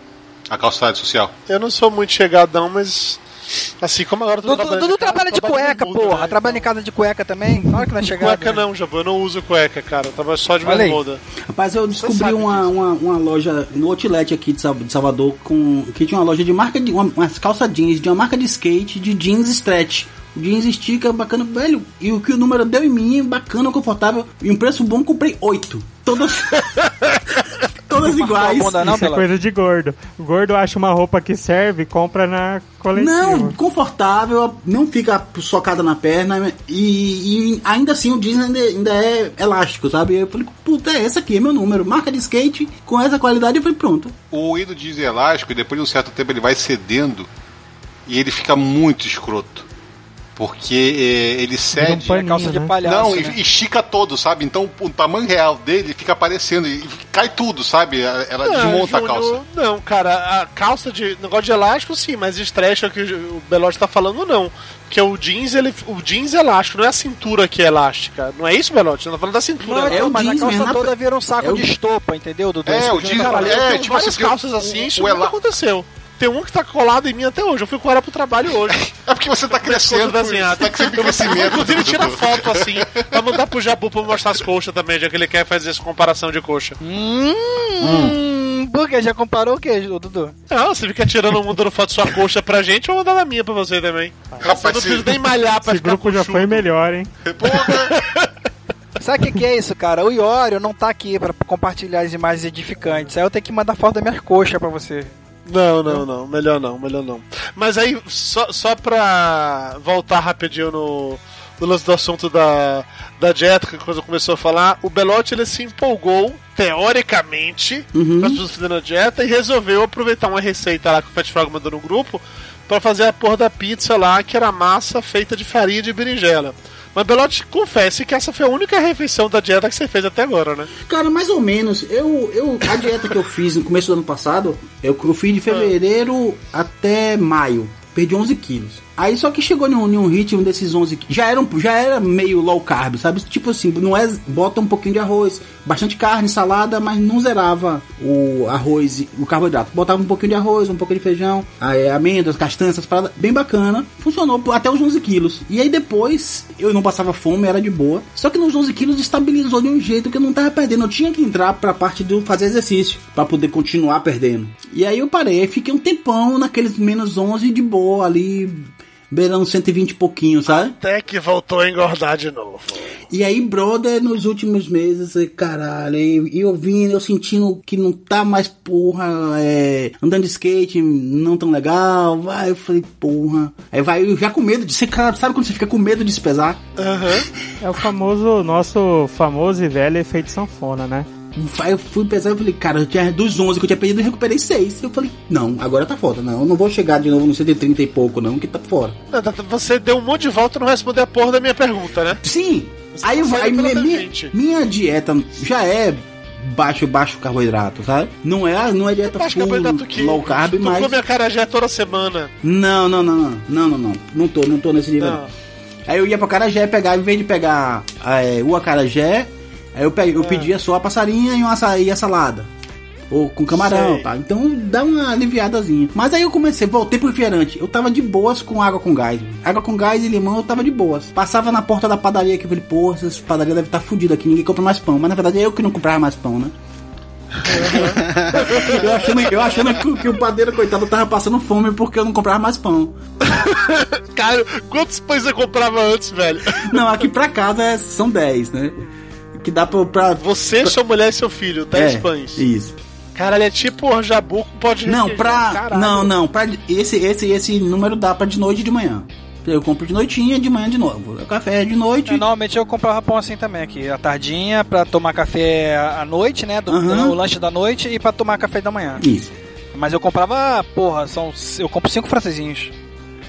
F: A calçada social.
C: Eu não sou muito chegadão, mas. Assim como agora eu tô
G: Dudu, trabalha de cueca,
C: bermuda,
G: porra.
C: né?
G: Trabalha em casa de cueca também. Olha que não é chegada.
C: Cueca não, Jabu. Eu não uso cueca, cara. Eu trabalho só de bermuda.
B: Rapaz, eu descobri uma, uma, uma loja no outlet aqui de Salvador com, que tinha uma loja de marca de uma, umas calça jeans, de uma marca de skate, de jeans stretch. O jeans estica, bacana, velho. E o que o número deu em mim, bacana, confortável. E um preço bom, comprei oito. Todas. todas iguais.
G: bunda não,
D: Isso é coisa de gordo. O gordo acha uma roupa que serve, compra na coletiva.
B: Não, confortável, não fica socada na perna e, e ainda assim o jeans ainda, ainda é elástico, sabe? Eu falei, puta, é essa aqui, é meu número. Marca de skate com essa qualidade, eu falei, pronto.
F: O ido jeans elástico, e depois de um certo tempo ele vai cedendo e ele fica muito escroto. Porque eh, ele
D: Vira um
F: cede.
D: paninho,
G: calça de
D: né?
G: palhaço.
F: Não,
G: né?
F: e estica todo, sabe? Então o tamanho real dele fica aparecendo e cai tudo, sabe? Ela desmonta a calça.
C: Não, cara, a calça de. Negócio de elástico, sim, mas stretch é o que o Belote tá falando, não. Porque o jeans, ele. O jeans é elástico, não é a cintura que é elástica. Não é isso, Belote? Não tá falando da cintura.
G: Não,
B: É
G: então,
B: o
G: mas a
B: jeans
G: calça
B: mesmo, na-
G: toda vira um saco
B: é o-
G: de estopa, entendeu, Dudu?
F: É,
G: Isso
F: o jeans-
C: Caralho,
F: é, tipo
C: várias
F: assim,
C: calças
F: o-
C: assim,
F: o-
C: isso
F: o
C: nunca
F: elá-
C: aconteceu. Tem um que tá colado em mim até hoje. Eu fui com ela pro trabalho hoje.
F: É porque você tá crescendo,
C: desenhado.
F: você tá sempre em crescimento.
C: Inclusive, tira foto assim, pra mandar pro Jabu pra mostrar as coxas também, já que ele quer fazer essa comparação de coxa.
G: Hum, por quê? Já comparou o quê, Dudu?
C: Não, você fica tirando mandando foto sua coxa pra gente, eu vou mandar a minha pra você também. eu
F: Rapaz,
C: não
F: se-
C: preciso nem malhar pra
D: Esse
C: ficar
D: grupo já
C: coxudo.
D: foi melhor, hein?
G: Sabe o que, que é isso, cara? O Iório não tá aqui pra compartilhar as imagens edificantes. Aí eu tenho que mandar foto da minha coxa pra você.
C: Não, não, não. Melhor não, melhor não. Mas aí, só, só pra voltar rapidinho no, no lance do assunto da, da dieta, que a coisa começou a falar, o Belotti ele se empolgou, teoricamente,
B: Uhum.
C: com as pessoas fazendo a dieta e resolveu aproveitar uma receita lá que o Pet Frog mandou no grupo pra fazer a porra da pizza lá, que era massa feita de farinha de berinjela. Mas Belotti, confesse que essa foi a única refeição da dieta que você fez até agora, né?
B: Cara, mais ou menos. Eu, eu, a dieta que eu fiz no começo do ano passado, eu, eu fiz de fevereiro até maio. Perdi 11 quilos. Aí só que chegou em um, ritmo desses 11 quilos. Já era, um- já era meio low carb, sabe? Tipo assim, não é. Bota um pouquinho de arroz, bastante carne, salada, mas não zerava o arroz e o carboidrato. Botava um pouquinho de arroz, um pouquinho de feijão, aí, amêndoas, castanhas, essas paradas. Bem bacana. Funcionou até os 11 quilos. E aí depois eu não passava fome, era de boa. Só que nos 11 quilos estabilizou de um jeito que eu não tava perdendo. Eu tinha que entrar pra parte do fazer exercício, pra poder continuar perdendo. E aí eu parei, fiquei um tempão naqueles menos 11 de boa ali, beirando 120 e pouquinho, sabe?
C: Até que voltou a engordar de novo.
B: E aí, brother, nos últimos meses, eh, caralho, e eu vim, eu sentindo que não tá mais, porra, é, andando de skate, não tão legal, vai, eu falei, porra. Aí vai, eu já com medo de ser, cara, sabe quando você fica com medo de se pesar?
C: Aham.
D: É o famoso, nosso famoso e velho efeito sanfona, né?
B: Aí eu fui pesar e falei, cara, eu tinha dos 11 que eu tinha perdido, eu recuperei 6. Eu falei, não, agora tá foda, não, eu não vou chegar de novo no 130 e pouco, não, que tá fora.
C: Não, tá- Você deu um monte de volta e não respondeu a porra da minha pergunta, né?
B: Sim,
C: Você
B: aí,
C: pela
B: minha, minha, minha dieta já é baixo, baixo carboidrato, sabe? Não é, não é dieta
C: que
B: full,
C: que
B: low carb,
C: tu
B: mas...
C: come acarajé toda semana.
B: Não, não, não, não, não, não, não, não tô, não tô nesse nível.
C: Não.
B: Aí eu ia pra Carajé pegar, em vez de pegar é, o acarajé, Aí eu, pe- eu pedia só a passarinha e uma açaí e a salada. Ou com camarão,
C: Sei.
B: tá? Então dá uma aliviadazinha. Mas aí eu comecei, voltei pro refrigerante. Eu tava de boas com água com gás. Água com gás e limão eu tava de boas. Passava na porta da padaria aqui, eu falei, pô, essa padaria deve estar tá fudida aqui, ninguém compra mais pão. Mas na verdade é eu que não comprava mais pão, né? eu achando, eu achando que, o- que o padeiro, coitado, tava passando fome porque eu não comprava mais pão.
C: Cara, quantos pães você comprava antes, velho?
B: Não, aqui pra casa é- são 10, né? Que dá pra. pra
C: Você, sua mulher e seu filho, 10
B: é,
C: pães.
B: Isso.
C: Caralho, é tipo o jabu com pó de
B: Não,
C: requeijão,
B: pra.
C: caralho.
B: Não, não, pra. Esse, esse, esse número dá pra de noite e de manhã. Eu compro de noitinha, de manhã de novo. O café é de noite.
G: É, normalmente eu comprava pão assim também aqui, à tardinha, pra tomar café à noite, né? Do,
B: Aham.
G: O lanche da noite e pra tomar café da manhã.
B: Isso.
G: Mas eu comprava, porra, são. Eu compro cinco francesinhos.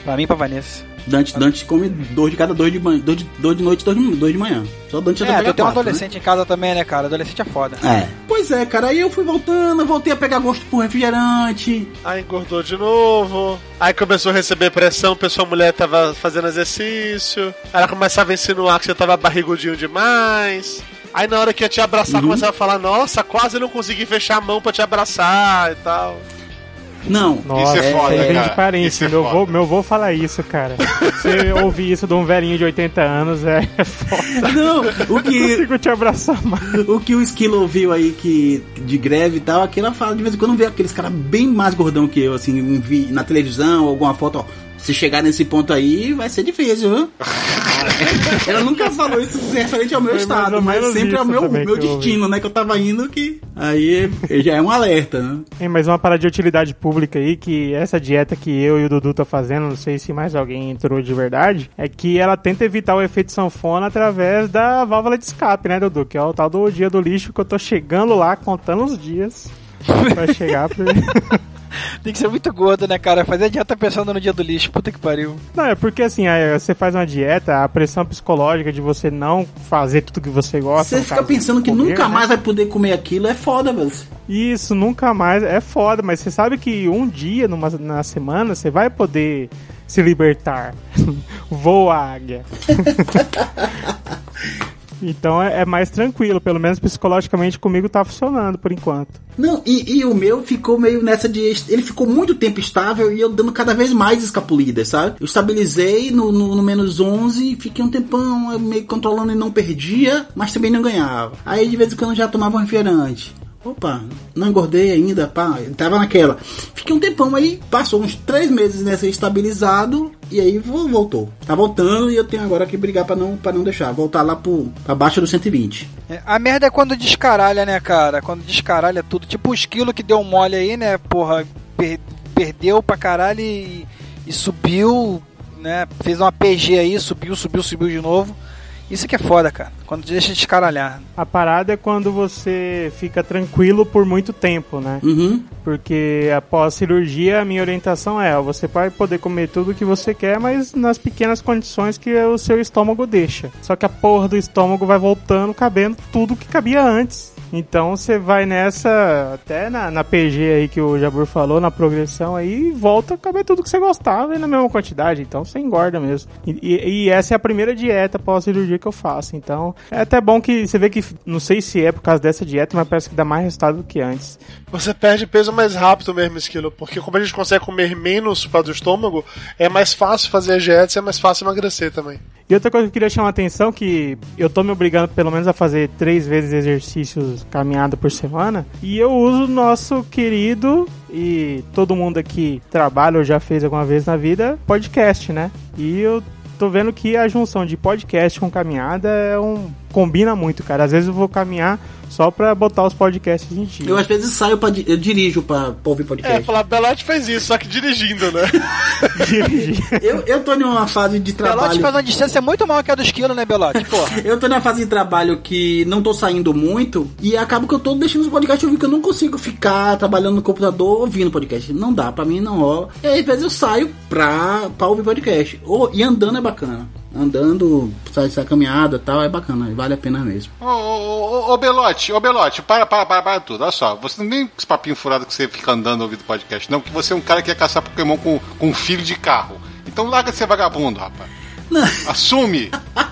G: Pra mim e pra Vanessa.
B: Dante, Dante come dois de cada dois de manhã. Dois de, dois de noite, dois de, dois de manhã. Só Dante já
G: É,
B: pega
G: tu tem um
B: quatro,
G: adolescente em casa também, né, cara? Adolescente é foda.
B: né? É. Pois é, cara, aí eu fui voltando, voltei a pegar gosto por refrigerante.
C: Aí engordou de novo. Aí começou a receber pressão, porque sua mulher tava fazendo exercício. Ela começava a insinuar que você tava barrigudinho demais. Aí na hora que ia te abraçar,
B: Uhum.
C: começava a falar, nossa, quase não consegui fechar a mão pra te abraçar e tal.
B: Não.
D: Nossa,
F: é foda,
D: aí vem
F: cara.
D: de parente.
F: Isso é
D: meu,
F: foda.
D: vô, meu vô fala isso, cara. Você ouvir isso de um velhinho de 80 anos é foda.
B: Não, o
D: Não
B: que,
D: consigo te abraçar mais.
B: o que o Esquilo ouviu aí que, de greve e tal, aqui ela fala de vez em quando vê aqueles caras bem mais gordão que eu, assim, na televisão, alguma foto, ó. Se chegar nesse ponto aí, vai ser difícil, viu? Ela nunca falou isso referente ao meu
D: Foi
B: estado, mas sempre ao meu, meu destino, né? Que eu tava indo, que aí já é um alerta, né?
D: Tem mais uma parada de utilidade pública aí, que essa dieta que eu e o Dudu tá fazendo, não sei se mais alguém entrou de verdade, é que ela tenta evitar o efeito sanfona através da válvula de escape, né, Dudu? Que é o tal do dia do lixo que eu tô chegando lá, contando os dias pra chegar. Por...
G: Tem que ser muito gordo, né, cara? Fazer dieta pensando no dia do lixo. Puta que pariu.
D: Não, é porque assim, aí você faz uma dieta, a pressão psicológica de você não fazer tudo que você gosta.
B: Você fica pensando que
D: comer,
B: nunca
D: né?
B: mais vai poder comer aquilo, é foda, velho.
D: Isso, nunca mais. É foda, mas você sabe que um dia numa, na semana você vai poder se libertar. Voa, águia. então é, é mais tranquilo, pelo menos psicologicamente comigo tá funcionando por enquanto.
B: Não, e, e o meu ficou meio nessa de. Ele ficou muito tempo estável e eu dando cada vez mais escapulidas, sabe? Eu estabilizei no, no, no menos 11, fiquei um tempão meio controlando e não perdia, mas também não ganhava. Aí de vez em quando já tomava um refrigerante. Opa, não engordei ainda, pá, tava naquela. Fiquei um tempão aí, passou uns três meses nessa estabilizado e aí vo- voltou. Tá voltando e eu tenho agora que brigar pra não, pra não deixar, voltar lá pro, pra baixo do 120.
G: É, A merda é quando descaralha, né, cara? Quando descaralha tudo. Tipo o esquilo que deu mole aí, né? Porra, per- perdeu pra caralho e, e subiu, né? Fez uma PG aí, subiu, subiu, subiu de novo. Isso que é foda, cara. Quando deixa de descaralhar.
D: A parada é quando você fica tranquilo por muito tempo, né?
B: Uhum.
D: Porque após a cirurgia, a minha orientação é: ó, você vai poder comer tudo que você quer, mas nas pequenas condições que o seu estômago deixa. Só que a porra do estômago vai voltando, cabendo tudo que cabia antes. Então você vai nessa, até na, na PG aí que o Jabur falou, na progressão aí, e volta a caber tudo que você gostava e na mesma quantidade. Então você engorda mesmo. E, e- e essa é a primeira dieta pós-cirurgia que eu faço. Então é até bom que você vê que, não sei se é por causa dessa dieta, mas parece que dá mais resultado do que antes.
C: Você perde peso mais rápido mesmo, Esquilo, porque como a gente consegue comer menos para do estômago, é mais fácil fazer a dieta e é mais fácil emagrecer também.
D: E outra coisa que eu queria chamar a atenção que eu tô me obrigando pelo menos a fazer três vezes exercícios caminhada por semana. E eu uso o nosso querido e todo mundo aqui trabalha ou já fez alguma vez na vida, podcast, né? E eu tô vendo que a junção de podcast com caminhada é um. Combina muito, cara. Às vezes eu vou caminhar só pra botar os podcasts em dia.
B: Eu às vezes saio pra. Eu dirijo pra, pra ouvir
C: É,
B: podcast.
C: falar, Belote fez isso, só que dirigindo, né?
B: Eu, eu tô numa fase de
G: Belote
B: trabalho.
G: faz uma distância muito maior que a do esquilo, né, Belote? Porra.
B: Eu tô numa fase de trabalho que não tô saindo muito e acabo que eu tô deixando os podcasts ouvir, que eu não consigo ficar trabalhando no computador ouvindo podcast. Não dá, pra mim não rola. E aí, às vezes eu saio pra, pra ouvir podcast. Ou, e andando é bacana. Andando, sai, sai caminhada e tal, é bacana, vale a pena mesmo.
F: Ô, ô, ô, ô, Belote, ô Belote, para, para, para, para tudo. Olha só, você não tem esse papinho furado que você fica andando ouvindo podcast, não, que você é um cara que quer caçar Pokémon com, com filho de carro. Então larga de ser vagabundo, rapaz. Assume!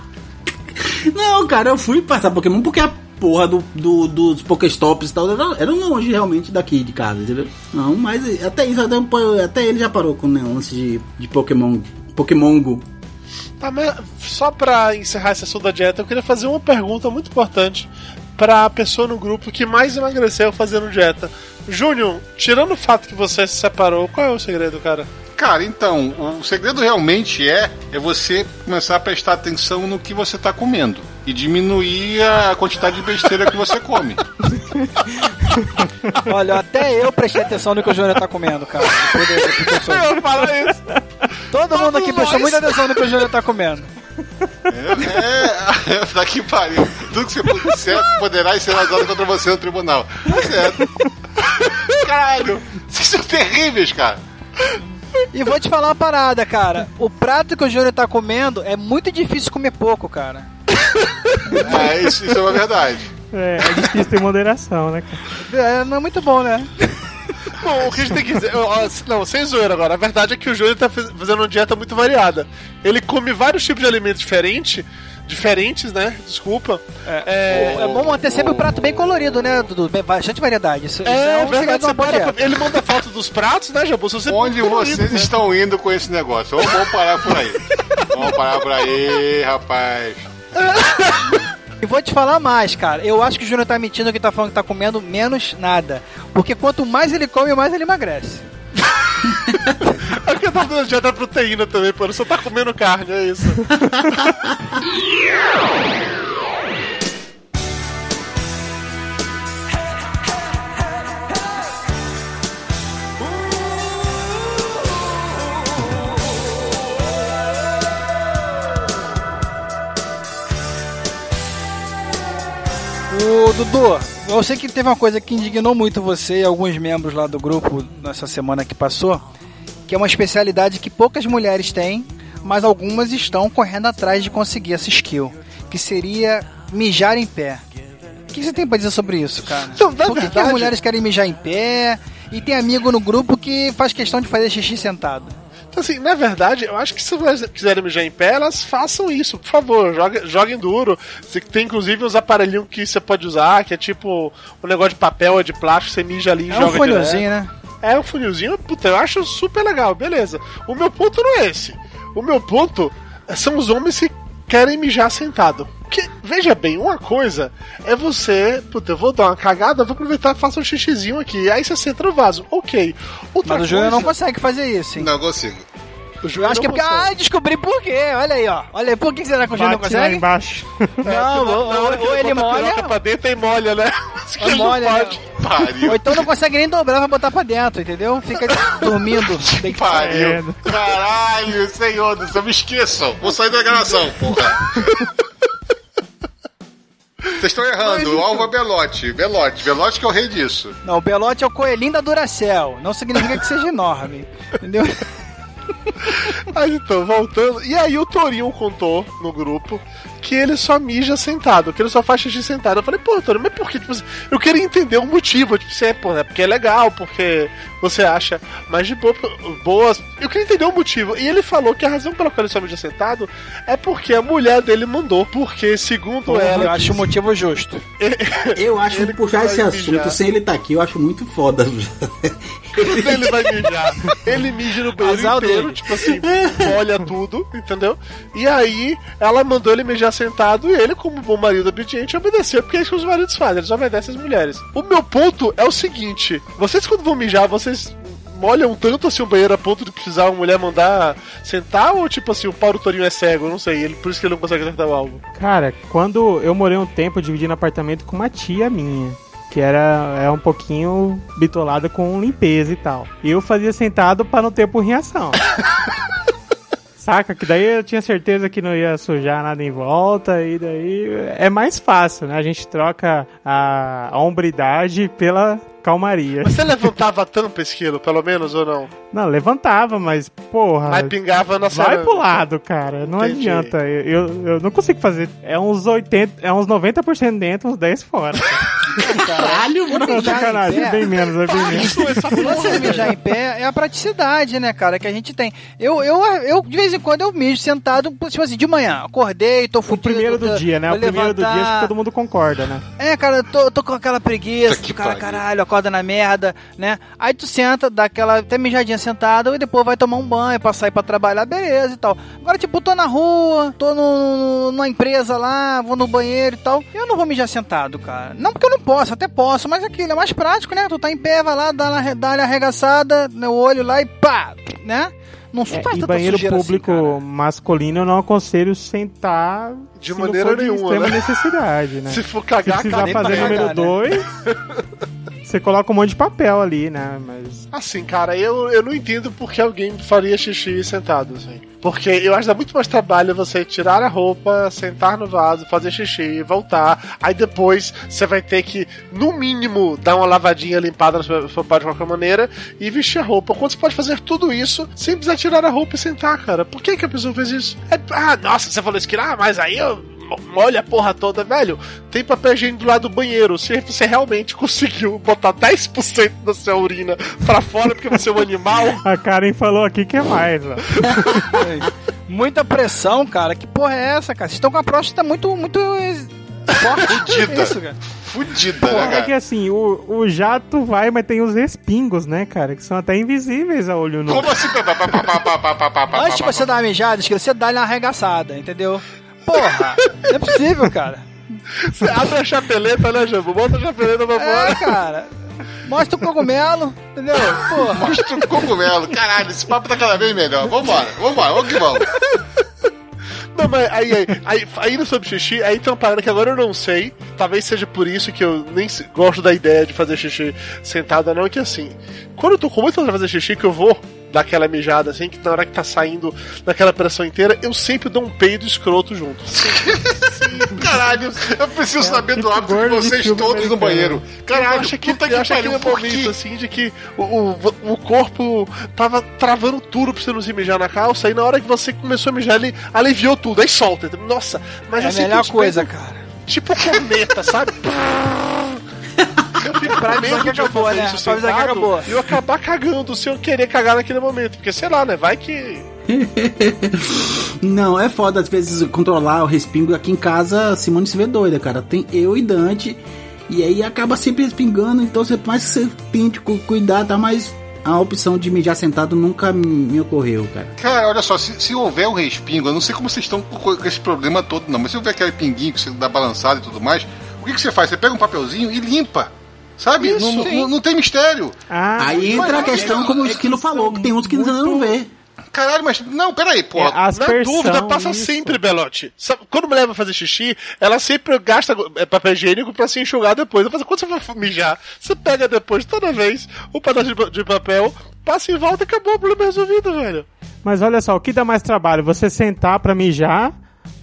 B: Não, cara, eu fui passar Pokémon porque a, porra do, do, dos Pokéstops e tal. Era, era longe realmente daqui de casa, entendeu? Não, mas até isso, até, até ele já parou com né, o lance de, de Pokémon. Pokémon Go.
C: Tá, mas só pra encerrar esse assunto da dieta, eu queria fazer uma pergunta muito importante pra pessoa no grupo que mais emagreceu fazendo dieta. Júnior, tirando o fato que você se separou, qual é o segredo, cara?
F: Cara, então, o segredo realmente é, é você começar a prestar atenção no que você tá comendo e diminuir a quantidade de besteira que você come.
G: Olha, até eu prestei atenção no que o Júnior tá comendo, cara. Eu
C: falo isso.
G: Todo mundo aqui prestou muita atenção no que o Júnior tá comendo.
F: É, é daqui pariu. Tudo que você puder poderá ser usado contra você no tribunal. Tá certo. Caralho, vocês são terríveis, cara.
G: E vou te falar uma parada, cara. O prato que o Júnior tá comendo é muito difícil comer pouco, cara.
F: É, isso, isso é uma verdade.
D: É, é difícil ter moderação, né, cara?
G: É, não é muito bom, né?
C: Bom, o que a gente tem que dizer. ó, Não, sem zoeira agora. A verdade é que o Júnior tá faz- fazendo uma dieta muito variada. Ele come vários tipos de alimentos diferentes. Diferentes, né? Desculpa. É,
G: É bom manter sempre o prato bem colorido, né, Dudu? Bastante variedade. Isso, isso
C: É,
G: é um
C: verdade, para ele manda foto dos pratos, né, Jabu? Se você
F: Onde vocês estão indo com esse negócio? Vamos parar por aí. Vamos parar por aí, rapaz.
G: E vou te falar mais, cara. Eu acho que o Júnior tá mentindo que tá falando que tá comendo menos nada. Porque quanto mais ele come, mais ele emagrece.
C: É porque tá fazendo dieta proteína também, pô. Ele só tá comendo carne, é isso.
G: O Dudu, eu sei que teve uma coisa que indignou muito você e alguns membros lá do grupo nessa semana que passou, que é uma especialidade que poucas mulheres têm, mas algumas estão correndo atrás de conseguir essa skill, que seria mijar em pé. O que você tem pra dizer sobre isso, cara?
C: Então, na
G: Por que, as mulheres querem mijar em pé e tem amigo no grupo que faz questão de fazer xixi sentado?
C: Então, assim, na verdade, eu acho que se elas quiserem mijar em pé, elas façam isso, por favor, joguem, joguem duro. Tem inclusive uns aparelhinhos que você pode usar, que é tipo um negócio de papel ou de plástico, você mija ali e
G: É
C: joga
G: um funilzinho, né?
C: É um funilzinho, puta, eu acho super legal, beleza. O meu ponto não é esse. O meu ponto são os homens que querem mijar sentado. Porque, veja bem, uma coisa é você, puta, eu vou dar uma cagada, vou aproveitar e faço um xixizinho aqui. Aí você senta no vaso, ok. Outra
G: Mas o Júnior
C: coisa,
G: não consegue fazer isso, hein?
F: Não consigo.
C: O
G: acho que é porque.
C: consegue.
G: Ah, descobri por quê. Olha aí, ó. Olha aí, por que será que o Júnior não
D: Bate lá
G: consegue?
D: embaixo.
G: Não, ou, ou-
C: que
G: ou ele
C: a
G: molha,
C: piroca pra dentro e molha, né? Que
G: ou
C: ele não
G: molha, né?
C: pode.
F: Pariu.
G: ou então não consegue nem dobrar pra botar pra dentro, entendeu? Fica dormindo. deitado.
F: Pariu. Caralho, senhor, não me esqueçam. Vou sair da gravação, porra. Vocês estão errando. O alvo é Belote. Belote. Belote que é o rei disso.
G: Não, o Belote é o coelhinho da Duracell. Não significa que seja enorme. Entendeu?
C: Mas então, voltando. E aí o Torinho contou no grupo que ele só mija sentado, que ele só faz xixi sentado. Eu falei, pô, Torinho, mas por que? Tipo, assim, eu queria entender o motivo. Tipo, se é, pô, é porque é legal, porque você acha mais de boa, boas. Eu queria entender o motivo. E ele falou que a razão pela qual ele só mija sentado é porque a mulher dele mandou. Porque, segundo ela.
G: Eu acho o motivo justo.
B: Eu acho
C: Ele
B: puxar esse assunto
C: mijar.
B: sem ele estar aqui, eu acho muito foda.
C: ele vai mijar. Ele mija no banheiro inteiro,
G: dele.
C: tipo assim, molha tudo, entendeu? E aí, ela mandou ele mijar sentado e ele, como bom marido obediente, obedeceu, porque é isso que os maridos fazem, eles obedecem as mulheres. O meu ponto é o seguinte: vocês, quando vão mijar, vocês molham tanto assim o banheiro a ponto de precisar uma mulher mandar sentar ou tipo assim, o Paulo Torinho é cego, eu não sei, ele, por isso que ele não consegue acertar o alvo.
D: Cara, quando eu morei um tempo dividindo apartamento com uma tia minha, que era é um pouquinho bitolada com limpeza e tal. E eu fazia sentado pra não ter porrinhação. Saca? Que daí eu tinha certeza que não ia sujar nada em volta e daí é mais fácil, né? A gente troca a, a hombridade pela calmaria.
C: Você levantava a tampa, esquilo, pelo menos, ou não?
D: Não, levantava, mas porra.
C: Mas pingava na
D: Vai pro lado, cara. Não
C: Entendi.
D: adianta. Eu, eu, eu não consigo fazer. É uns 80, é uns 90% dentro, uns 10 fora.
B: Caralho, Bruno.
D: Não, sacanagem,
G: pé-
D: bem menos, é bem menos.
G: Você mijar em pé é a praticidade, né, cara, que a gente tem. Eu, eu, eu de vez em quando, eu mijo sentado, tipo assim, de manhã. Acordei, tô
D: O
G: fudido.
D: primeiro do
G: tô-
D: dia, né? O primeiro do dia acho
G: levantar.
D: que todo mundo concorda, né?
G: É, cara, eu tô, tô com aquela preguiça, do cara,
F: pariu.
G: caralho, acorda na merda, né? Aí tu senta, dá aquela até mijadinha sentada e depois vai tomar um banho pra sair pra trabalhar, beleza e tal. Agora, tipo, tô na rua, tô no, numa empresa lá, vou no banheiro e tal. Eu não vou mijar sentado, cara. Não porque eu não posso, até posso, mas aquilo é mais prático, né? Tu tá em pé, vai lá, dá uma, dá uma arregaçada no olho lá e pá, né? Não
D: É,
G: faz
D: e
G: tanta
D: banheiro
G: assim,
D: público
G: cara.
D: masculino eu não aconselho sentar
C: De
D: se
C: maneira
D: não for de
C: nenhuma,
D: extrema
C: né?
D: necessidade, né?
C: Se for
D: Se
C: cagar,
D: precisar
C: caga
D: fazer número
G: cagar, né?
D: 2, você coloca um monte de papel ali, né? Mas
C: Assim, cara, eu, eu não entendo porque alguém faria xixi sentado, assim. Porque eu acho que dá muito mais trabalho você tirar a roupa, sentar no vaso, fazer xixi, voltar. Aí depois você vai ter que, no mínimo, dar uma lavadinha limpada na sua parte de qualquer maneira e vestir a roupa. Quando você pode fazer tudo isso sem precisar tirar a roupa e sentar, cara? Por que, que a pessoa fez isso? É- ah, nossa, você falou isso que, ah, mas aí eu olha a porra toda, velho. Tem papel higiênico do lado do banheiro. Se você realmente conseguiu botar 10% da sua urina pra fora porque você é um animal.
D: A Karen falou aqui que é mais, ó.
G: Muita pressão, cara. Que porra é essa, cara? Vocês estão com a próstata muito, muito
F: Fudida.
G: É
F: Fudida, né, cara?
D: É que assim, o, o jato vai, mas tem os respingos, né, cara? Que são até invisíveis a olho nu.
F: Como assim?
G: Antes de você dar uma mijada, você dá uma arregaçada, entendeu? Porra, não é possível, cara.
C: você abre a chapeleta, né, Jambo? Bota a chapeleta pra
G: É,
C: fora.
G: cara. Mostra o cogumelo, entendeu? Porra.
F: Mostra um cogumelo. Caralho, esse papo tá cada vez melhor. Vambora, vambora, vamos que vamos.
C: Não, mas aí, aí, aí, ainda sobre xixi, aí tem uma parada que agora eu não sei. Talvez seja por isso que eu nem gosto da ideia de fazer xixi sentado, não. Que assim, quando eu tô com muito vontade de fazer xixi, que eu vou dar aquela mijada, assim, que na hora que tá saindo naquela pressão inteira, eu sempre dou um peido escroto junto.
F: Caralho, eu preciso saber do hábito de vocês todos no banheiro.
C: eu
F: Caralho,
C: acho que,
F: puta
C: eu
F: que pariu, por
C: momento assim de que o, o, o corpo tava travando tudo pra você não se mijar na calça, e na hora que você começou a mijar, ele aliviou tudo, aí solta. Nossa, mas
G: É
C: eu
G: a melhor coisa, cara.
C: Tipo cometa, sabe? Eu fico
G: Pra que acabou, né?
C: isso
G: avisar que
C: sentado
G: acabou.
C: E eu acabar cagando sem eu querer cagar naquele momento. Porque, sei lá, né? Vai que...
B: Não, é foda às vezes controlar o respingo. Aqui em casa, a Simone se vê doida, cara. Tem eu e Dante. E aí acaba sempre respingando. Então, você, por mais que você tente cu- cuidar, tá? Mas a opção de mijar sentado nunca me ocorreu, cara.
F: Cara, olha só, se, se houver um respingo, eu não sei como vocês estão com, com esse problema todo, não, mas se houver aquele pinguinho que você dá balançado e tudo mais, o que, que você faz? Você pega um papelzinho e limpa. Sabe?
C: Isso,
F: não, não, não tem mistério.
D: Ah,
B: Aí entra a questão, como o Esquilo falou, que tem uns que ainda não vê.
F: Caralho, mas. Não, peraí,
D: é,
F: porra.
C: Na dúvida, passa
D: isso.
C: sempre, Belote. Sabe, quando mulher vai fazer xixi, ela sempre gasta é, papel higiênico pra se enxugar depois. Eu falo, Quando você for mijar, você pega depois, toda vez, um pedaço de papel, passa em volta e acabou o problema resolvido, velho.
D: Mas olha só, o que dá mais trabalho? Você sentar pra mijar,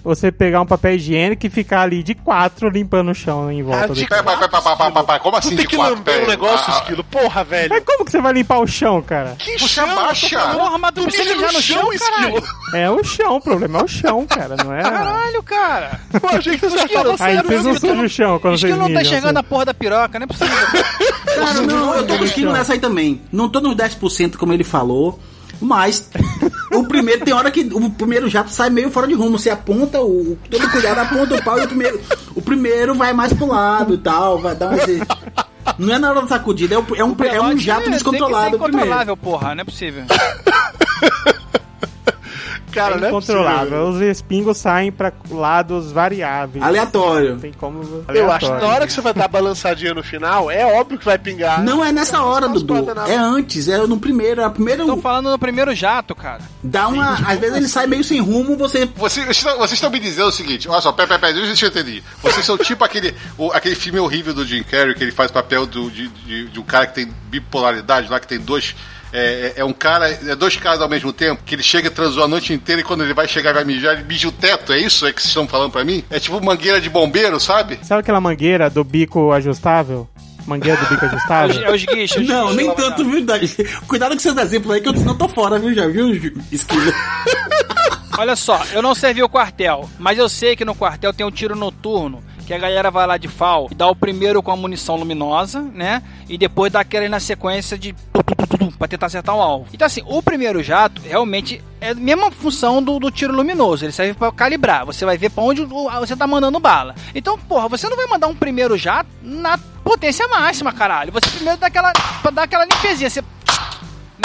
D: você pegar um papel higiênico e ficar ali de quatro limpando o chão em volta
C: Ah,
D: do
C: de
F: Pera, pera, pera, pera, pera, pera, pera, Como assim
C: Tu
F: de
C: tem que
F: quatro?
C: lamber um negócio,
F: Ah,
C: esquilo. Porra, velho.
D: Mas como que você vai limpar o chão, cara?
C: Que
F: Você
C: chão,
F: abaixa.
G: Porra, mas tu precisa no chão,
C: esquilo.
D: É o chão, o problema é o chão, cara, não é?
G: Caralho, cara.
C: Pô, a gente tá
G: Esquilo,
D: Aí vocês não sujam o chão quando
G: Esquilo
D: vocês
G: não tá
D: mijam.
G: enxergando a
D: assim.
G: porra da piroca, não é possível.
B: Cara, não, eu tô com o Esquilo nessa aí também. Não tô nos 10% como ele falou. Mas o primeiro tem hora que o primeiro jato sai meio fora de rumo. Você aponta o. Todo cuidado aponta o pau e o primeiro. O primeiro vai mais pro lado e tal. Vai dar um. Não é na hora da sacudida, é, o- é um, é um jato descontrolado
G: ser
B: primeiro.
G: incontrolável, porra, não é possível.
C: Cara,
D: É
C: não é
D: incontrolável.
C: possível.
D: Os respingos saem pra lados variáveis.
B: Aleatório.
D: Tem como.
C: Eu acho que na
D: aleatório.
C: hora que você vai dar a balançadinha no final, é óbvio que vai pingar.
B: Não é nessa hora,
C: Não
B: Dudu. É antes, é no primeiro. A primeira
G: Tô falando no primeiro jato, cara.
B: dá uma. Às vezes ele sai meio sem rumo, você.
F: Vocês, vocês estão- me dizendo o seguinte, olha só, pera, pera, pera, deixa eu entender. Vocês são tipo aquele, o- aquele filme horrível do Jim Carrey, que ele faz papel do, de, de- de um cara que tem bipolaridade, lá que tem dois. É, é- é um cara, é dois caras ao mesmo tempo, que ele chega e transou a noite inteira e quando ele vai chegar e vai mijar, ele mija o teto, é isso? É que vocês estão falando pra mim? É tipo mangueira de bombeiro, sabe?
D: Sabe aquela mangueira do bico ajustável? Mangueira do bico ajustável?
G: É os guichos.
B: Não, nem tanto, viu? Cuidado com seus exemplos aí, que eu não tô fora, viu? Já viu, Esquilo?
G: Olha só, eu não servi o quartel, mas eu sei que no quartel tem um tiro noturno, que a galera vai lá de FAL e dá o primeiro com a munição luminosa, né? E depois dá aquele na sequência de pra tentar acertar o alvo. Então assim, o primeiro jato realmente é a mesma função do, do tiro luminoso, ele serve pra calibrar. Você vai ver pra onde você tá mandando bala. Então, porra, você não vai mandar um primeiro jato na potência máxima, caralho. Você primeiro dá aquela, pra dar aquela limpezinha, você...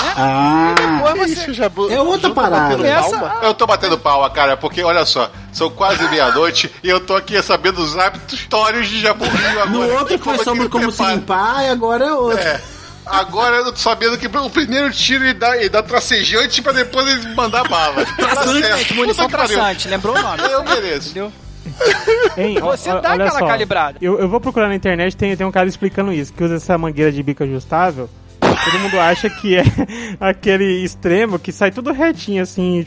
G: Né?
B: Ah,
G: Depois
C: Que
G: você...
C: Jabu?
B: É outra parada.
G: Essa-?
F: Eu tô batendo palma, cara, porque olha só, são quase meia-noite e eu tô aqui sabendo os hábitos históricos de Jaburinho agora.
B: no outro foi
F: é
B: sobre como se
F: prepara?
B: limpar e agora é outro.
F: É. Agora eu tô sabendo que o primeiro tiro ele dá, ele dá tracejante pra depois ele mandar bala.
B: Traçante,
F: Tá certo.
G: Munição
F: Puta que pariu.
G: traçante, lembrou o nome?
F: Eu mereço.
G: Entendeu?
D: Hein,
G: Você
D: ó,
G: dá aquela
D: só,
G: calibrada.
D: Eu, eu vou procurar na internet, tem, tem um cara explicando isso, que usa essa mangueira de bico ajustável. Todo mundo acha que é aquele extremo que sai tudo retinho, assim,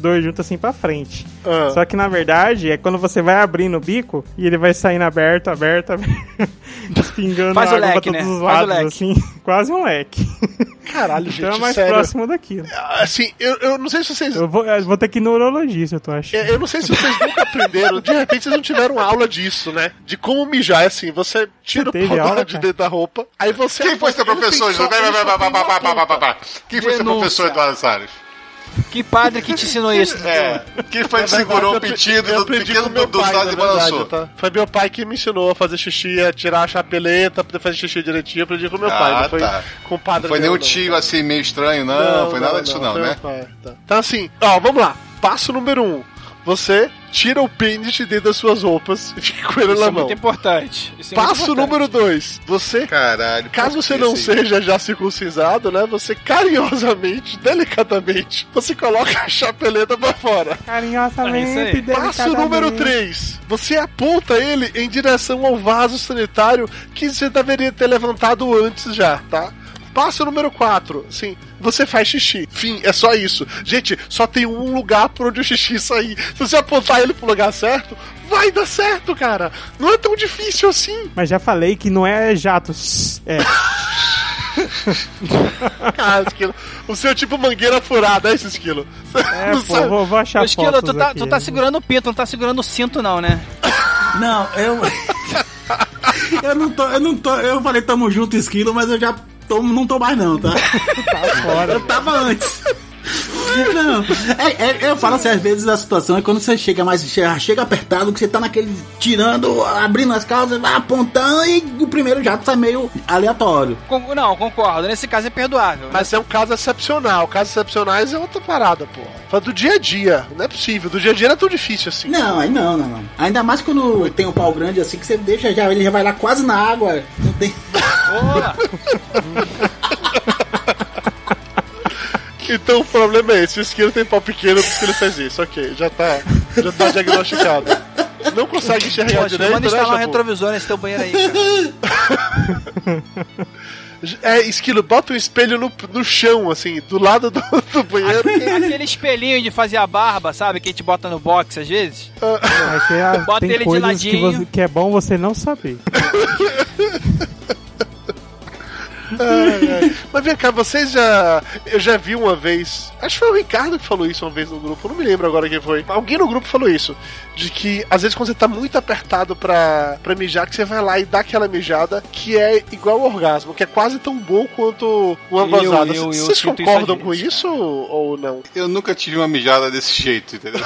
D: dois juntos assim pra frente.
C: Ah.
D: Só que na verdade é quando você vai abrindo o bico e ele vai saindo aberto, aberto, aberto, espingando
G: Faz o
D: água
G: leque,
D: pra todos
G: né?
D: os
G: Faz o
D: lados,
G: leque.
D: assim, quase um leque.
C: Caralho, gente,
D: então é mais
C: sério.
D: próximo daquilo.
C: Assim, eu, eu não sei se vocês...
D: Eu vou, eu vou ter que ir no urologista, eu tô achando.
C: Eu eu não sei se vocês nunca aprenderam, de repente vocês não tiveram aula disso, né? De como mijar, é assim, você tira
D: Você
C: o pau
D: aula,
C: de
D: cara?
C: dentro da roupa, aí você...
F: Quem foi seu professor? Quem foi seu professor, Eduardo Salles?
G: Que padre que te ensinou isso?
F: É. Quem foi que segurou o pedido
C: eu
F: do
C: aprendi
F: pequeno
C: meu
F: do
C: pai,
F: e
C: verdade,
F: balançou?
C: tá? Foi meu pai que me ensinou a fazer xixi, a tirar a chapeleta, poder fazer xixi direitinho. Eu aprendi com meu pai,
F: Ah,
C: não foi
F: tá.
C: com o padre
F: Não foi nenhum
C: não.
F: tio assim meio estranho, não. foi nada disso, não, né?
C: pai, tá. Então assim, ó, vamos lá. Passo número um. Você tira o pênis de dentro das suas roupas e fica com ele
G: Isso
C: na
G: é
C: mão.
G: muito importante. Isso é muito
C: Passo
G: importante.
C: número dois. Você
F: Caralho.
C: Caso você não
F: aí?
C: seja já circuncisado, né? Você carinhosamente, delicadamente, você coloca a chapeleta pra fora.
G: É isso
D: Carinhosamente,
G: aí.
C: Passo número 3. Você aponta ele em direção ao vaso sanitário que você deveria ter levantado antes já, tá? Passo número 4. Sim, você faz xixi. Fim, é só isso. Gente, só tem um lugar por onde o xixi sair. Se você apontar ele pro lugar certo, vai dar certo, cara. Não é tão difícil assim.
D: Mas já falei que não é jato. É.
C: Cara, esquilo. O seu tipo mangueira furada, é esse esquilo.
D: É,
C: Não
D: pô,
C: sabe?
D: vou, vou achar
G: Esquilo, tu tá,
D: aqui.
G: tu tá segurando o pinto, não tá segurando o cinto, não, né?
B: Não, eu. eu não tô. Eu não tô. Eu falei tamo junto, esquilo, mas eu já tô, não tô mais não, tá?
D: fora.
B: Eu tava antes. Não, é, é- eu falo assim, às vezes a situação é quando você chega mais, chega, chega apertado, que você tá naquele, tirando, abrindo as calças, vai apontando e o primeiro jato sai meio aleatório.
G: Con- não, concordo. Nesse caso é perdoável.
C: Mas é um caso excepcional. Casos excepcionais é outra parada, pô. Fala do dia a dia. Não é possível. Do dia a dia não é tão difícil assim.
B: Não, aí não, não, não. Ainda mais quando tem um pau grande assim, que você deixa já, ele já vai lá quase na água. Não tem...
G: Boa!
C: Então o problema é esse. O esquilo tem pau pequeno, por isso que ele faz isso. Ok, já tá, já tá diagnosticado. Não consegue enxergar
G: Poxa,
C: direito,
G: manda
C: né,
G: instalar um
C: Jabu?
G: retrovisor nesse teu banheiro aí, cara.
C: É, esquilo, bota um espelho no, no chão, assim, do lado do, do banheiro.
G: Aquele espelhinho de fazer a barba, sabe? Que a gente bota no box às vezes.
D: É que é-
G: Bota
D: tem
G: ele de
D: coisas que,
G: ladinho.
D: você- que é bom você não saber.
C: Ai, ai. Mas vem cá, vocês já. Eu já vi uma vez. Acho que foi o Ricardo que falou isso uma vez no grupo. Eu não me lembro agora quem foi. Alguém no grupo falou isso. De que às vezes quando você tá muito apertado pra, pra mijar, que você vai lá e dá aquela mijada que é igual ao orgasmo, que é quase tão bom quanto uma
G: eu
C: Vocês
G: isso
C: concordam
G: às
C: com isso ou não?
F: Eu nunca tive uma mijada desse jeito, entendeu?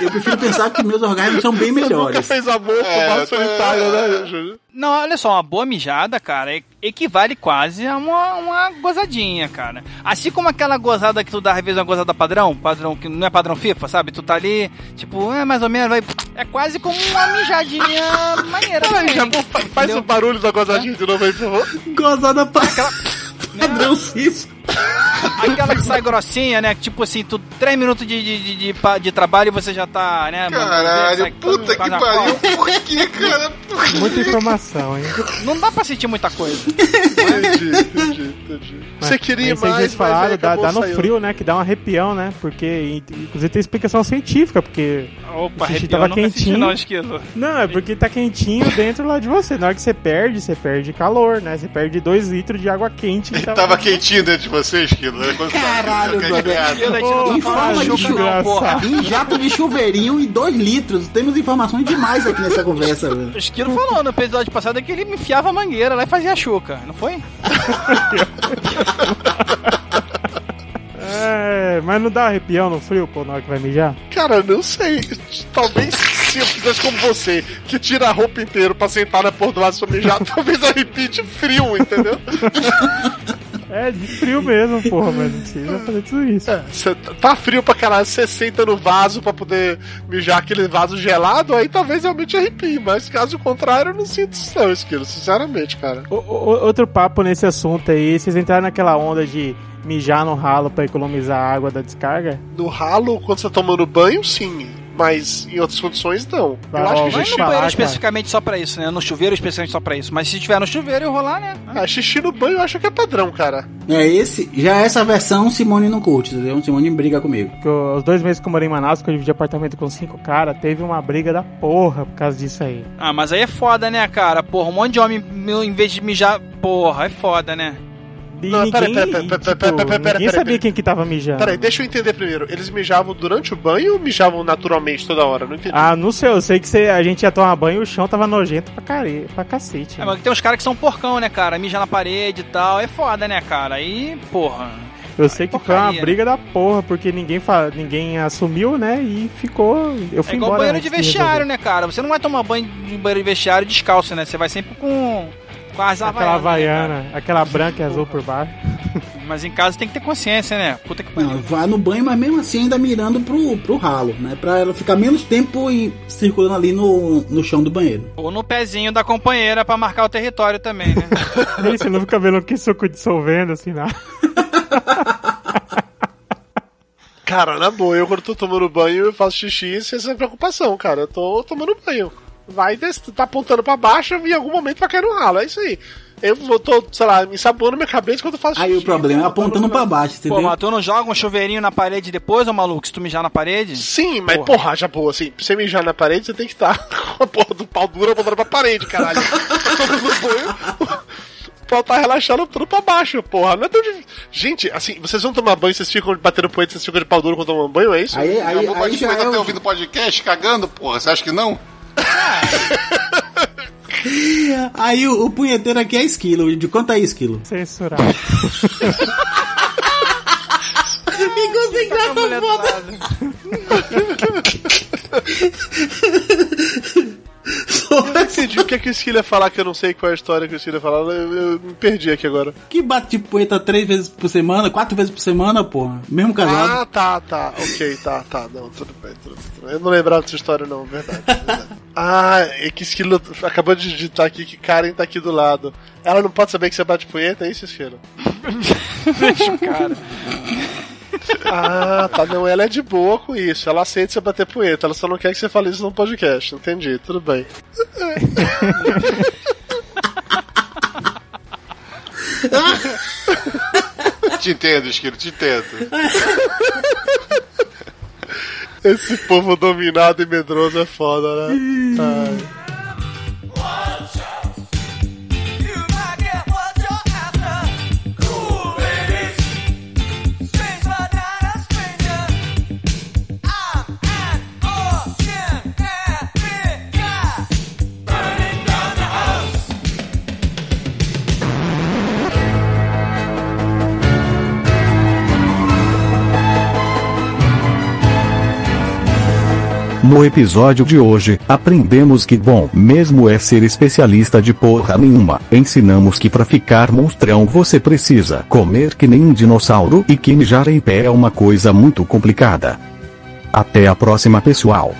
B: Eu prefiro pensar que meus organismos são bem
C: Nunca
B: melhores.
C: fez amor com
F: É,
C: o
F: tô-
C: solitário, né, Júlio?
G: Não, olha só, uma boa mijada, cara, equivale quase a uma, uma gozadinha, cara. Assim como aquela gozada que tu dá, às vezes, uma gozada padrão, padrão que não é padrão FIFA, sabe? Tu tá ali, tipo, é mais ou menos, vai. É quase como uma mijadinha maneira.
C: Peraí,
G: também,
C: já fa- faz o barulho da gozadinha de novo aí, por favor.
B: Gozada pra... Padrão cis.
G: Aquela que sai grossinha, né? Tipo assim, tu três minutos de, de, de, de, de trabalho e você já tá, né?
F: Caralho, puta que pariu. Por que, cara? Por quê?
D: Muita informação, hein?
G: Não dá pra sentir muita coisa.
C: Entendi, entendi, entendi. Você queria
D: Aí vocês
C: mais, mas aí
D: falaram, dá, dá no
C: saindo.
D: frio, né? Que dá um arrepião, né? Porque, inclusive, tem explicação científica, porque
G: Opa,
D: O xixi tava
G: nunca assisti
D: quentinho.
G: não, esquilo.
D: Não, é porque tá quentinho dentro lá de você. Na hora que você perde, você perde calor, né? Você perde 2 litros de água quente. que
F: Tava quentinho dentro de você, você
B: Caralho,
G: Esquilo,
B: em
G: tá falando
B: forma
G: de
D: desgraçado.
B: Em jato de chuveirinho e 2 litros. Temos informações demais aqui nessa conversa.
G: O Esquilo falou no episódio passado que ele me enfiava a mangueira lá e fazia a chuca, não foi?
D: É, mas não dá arrepião no frio, pô, na hora que vai mijar?
C: Cara, não sei. Talvez se eu fizesse como você, que tira a roupa inteira pra sentar na porra do lado pra mijar, talvez arrepie de frio, entendeu?
D: É, de frio mesmo, porra, mas não precisa fazer tudo isso.
C: É, cê tá frio pra caralho, você senta no vaso pra poder mijar aquele vaso gelado, aí talvez realmente arrepie, mas caso contrário, eu não sinto isso não, Esquilo, sinceramente, cara.
D: O- o- outro papo nesse assunto aí, vocês entraram naquela onda de mijar no ralo pra economizar a água da descarga?
C: No ralo, quando você tá tomando banho, sim. Mas em outras condições, não.
D: Vai,
C: eu acho
D: ó,
C: que xixi,
G: no
D: falar,
G: banheiro especificamente só pra isso, né? No chuveiro especificamente só pra isso. Mas se tiver no chuveiro e rolar, né?
C: ah, xixi no banho eu acho que é padrão, cara.
B: É esse, já essa versão Simone não curte, entendeu? Simone briga comigo.
D: Porque os dois meses que eu morei em Manaus, que eu dividi apartamento com cinco caras, teve uma briga da porra por causa disso aí.
G: Ah, mas aí é foda, né, cara? Porra, um monte de homem, meu, em vez de mijar, porra, é foda, né?
D: E
C: Não,
D: ninguém,
C: pera, pera, pera,
D: tipo,
C: pera, pera, pera, pera,
D: ninguém sabia quem que tava mijando.
C: Peraí, deixa eu entender primeiro. Eles mijavam durante o banho ou mijavam naturalmente toda hora? Não entendi.
D: Ah, não sei, eu sei que você- a gente ia tomar banho e o chão tava nojento pra, care, pra cacete.
G: É, mas tem uns caras que são porcão, né, cara? Mija na parede e tal. É foda, né, cara? Aí, porra.
D: Eu sei que foi
G: porcaria,
D: uma
G: né?
D: briga da porra, porque ninguém, fa... ninguém assumiu, né? E ficou. Eu fui
G: É igual
D: embora.
G: banheiro de vestiário, né, cara? Você não vai tomar banho de banheiro de vestiário descalço, né? Você vai sempre com, com as
D: Aquela
G: havaianas, né,
D: havaiana, aquela branca e azul por baixo.
G: Mas em casa tem que ter consciência, né? Puta que pariu.
B: vai no banho, mas mesmo assim ainda mirando pro, pro ralo, né? Pra ela ficar menos tempo em- circulando ali no, no chão do banheiro.
G: Ou no pezinho da companheira pra marcar o território também, né?
D: E aí, você não fica vendo que suco dissolvendo assim, não.
C: Cara, na boa, eu quando tô tomando banho, eu faço xixi sem essa preocupação, cara. Eu tô tomando banho. Vai, tá apontando pra baixo e em algum momento vai cair no ralo, é isso aí. Eu vou, tô, sei lá, me ensaboando minha cabeça quando eu faço
B: Aí
C: xixi.
B: o problema é apontando pra baixo,
G: Pô,
B: entendeu?
G: mas tu não joga um chuveirinho na parede depois, ô maluco? Se tu mijar na parede?
C: Sim, mas
G: Porra.
C: porra, já boa, assim, pra você mijar na parede, você tem que estar com a porra do pau duro apontando pra parede, caralho. o pau tá relaxando tudo pra baixo, porra. Não é tão difícil. Gente, assim, vocês vão tomar banho, vocês ficam batendo poeta, vocês ficam de pau duro quando tomam banho, é isso?
B: Aí, aí,
F: Acabou o
B: aí já
F: podcast,
B: é
F: tá
B: o...
F: ouvindo podcast cagando, porra. Você acha que não?
B: Aí o, o punheteiro aqui é esquilo. De quanto é esquilo?
D: Censurado.
B: Ficou sem graça foda.
C: Eu não entendi o que, é que o Skiller ia falar, que eu não sei qual é a história que o Skiller ia falar. Eu, eu me perdi aqui agora.
B: Que bate punheta três vezes por semana, quatro vezes por semana, porra. Mesmo casado.
C: Ah, tá, tá. Ok, tá, tá. Não, tudo bem, tudo bem. Eu não lembrava dessa história, não, verdade. verdade. ah, é que Skiller acabou de digitar aqui que Karen tá aqui do lado. Ela não pode saber que você bate punheta, é isso, Skiller?
G: Deixa o cara.
C: Ah, tá. Não, ela é de boa com isso. Ela aceita você bater punheta. Ela só não quer que você fale isso no podcast. Entendi, tudo bem.
F: Te entendo, Esquilo, te entendo.
C: Esse povo dominado e medroso é foda, né? Ai.
I: No episódio de hoje, aprendemos que bom mesmo é ser especialista de porra nenhuma. Ensinamos que pra ficar monstrão você precisa comer que nem um dinossauro e que mijar em pé é uma coisa muito complicada. Até a próxima, pessoal.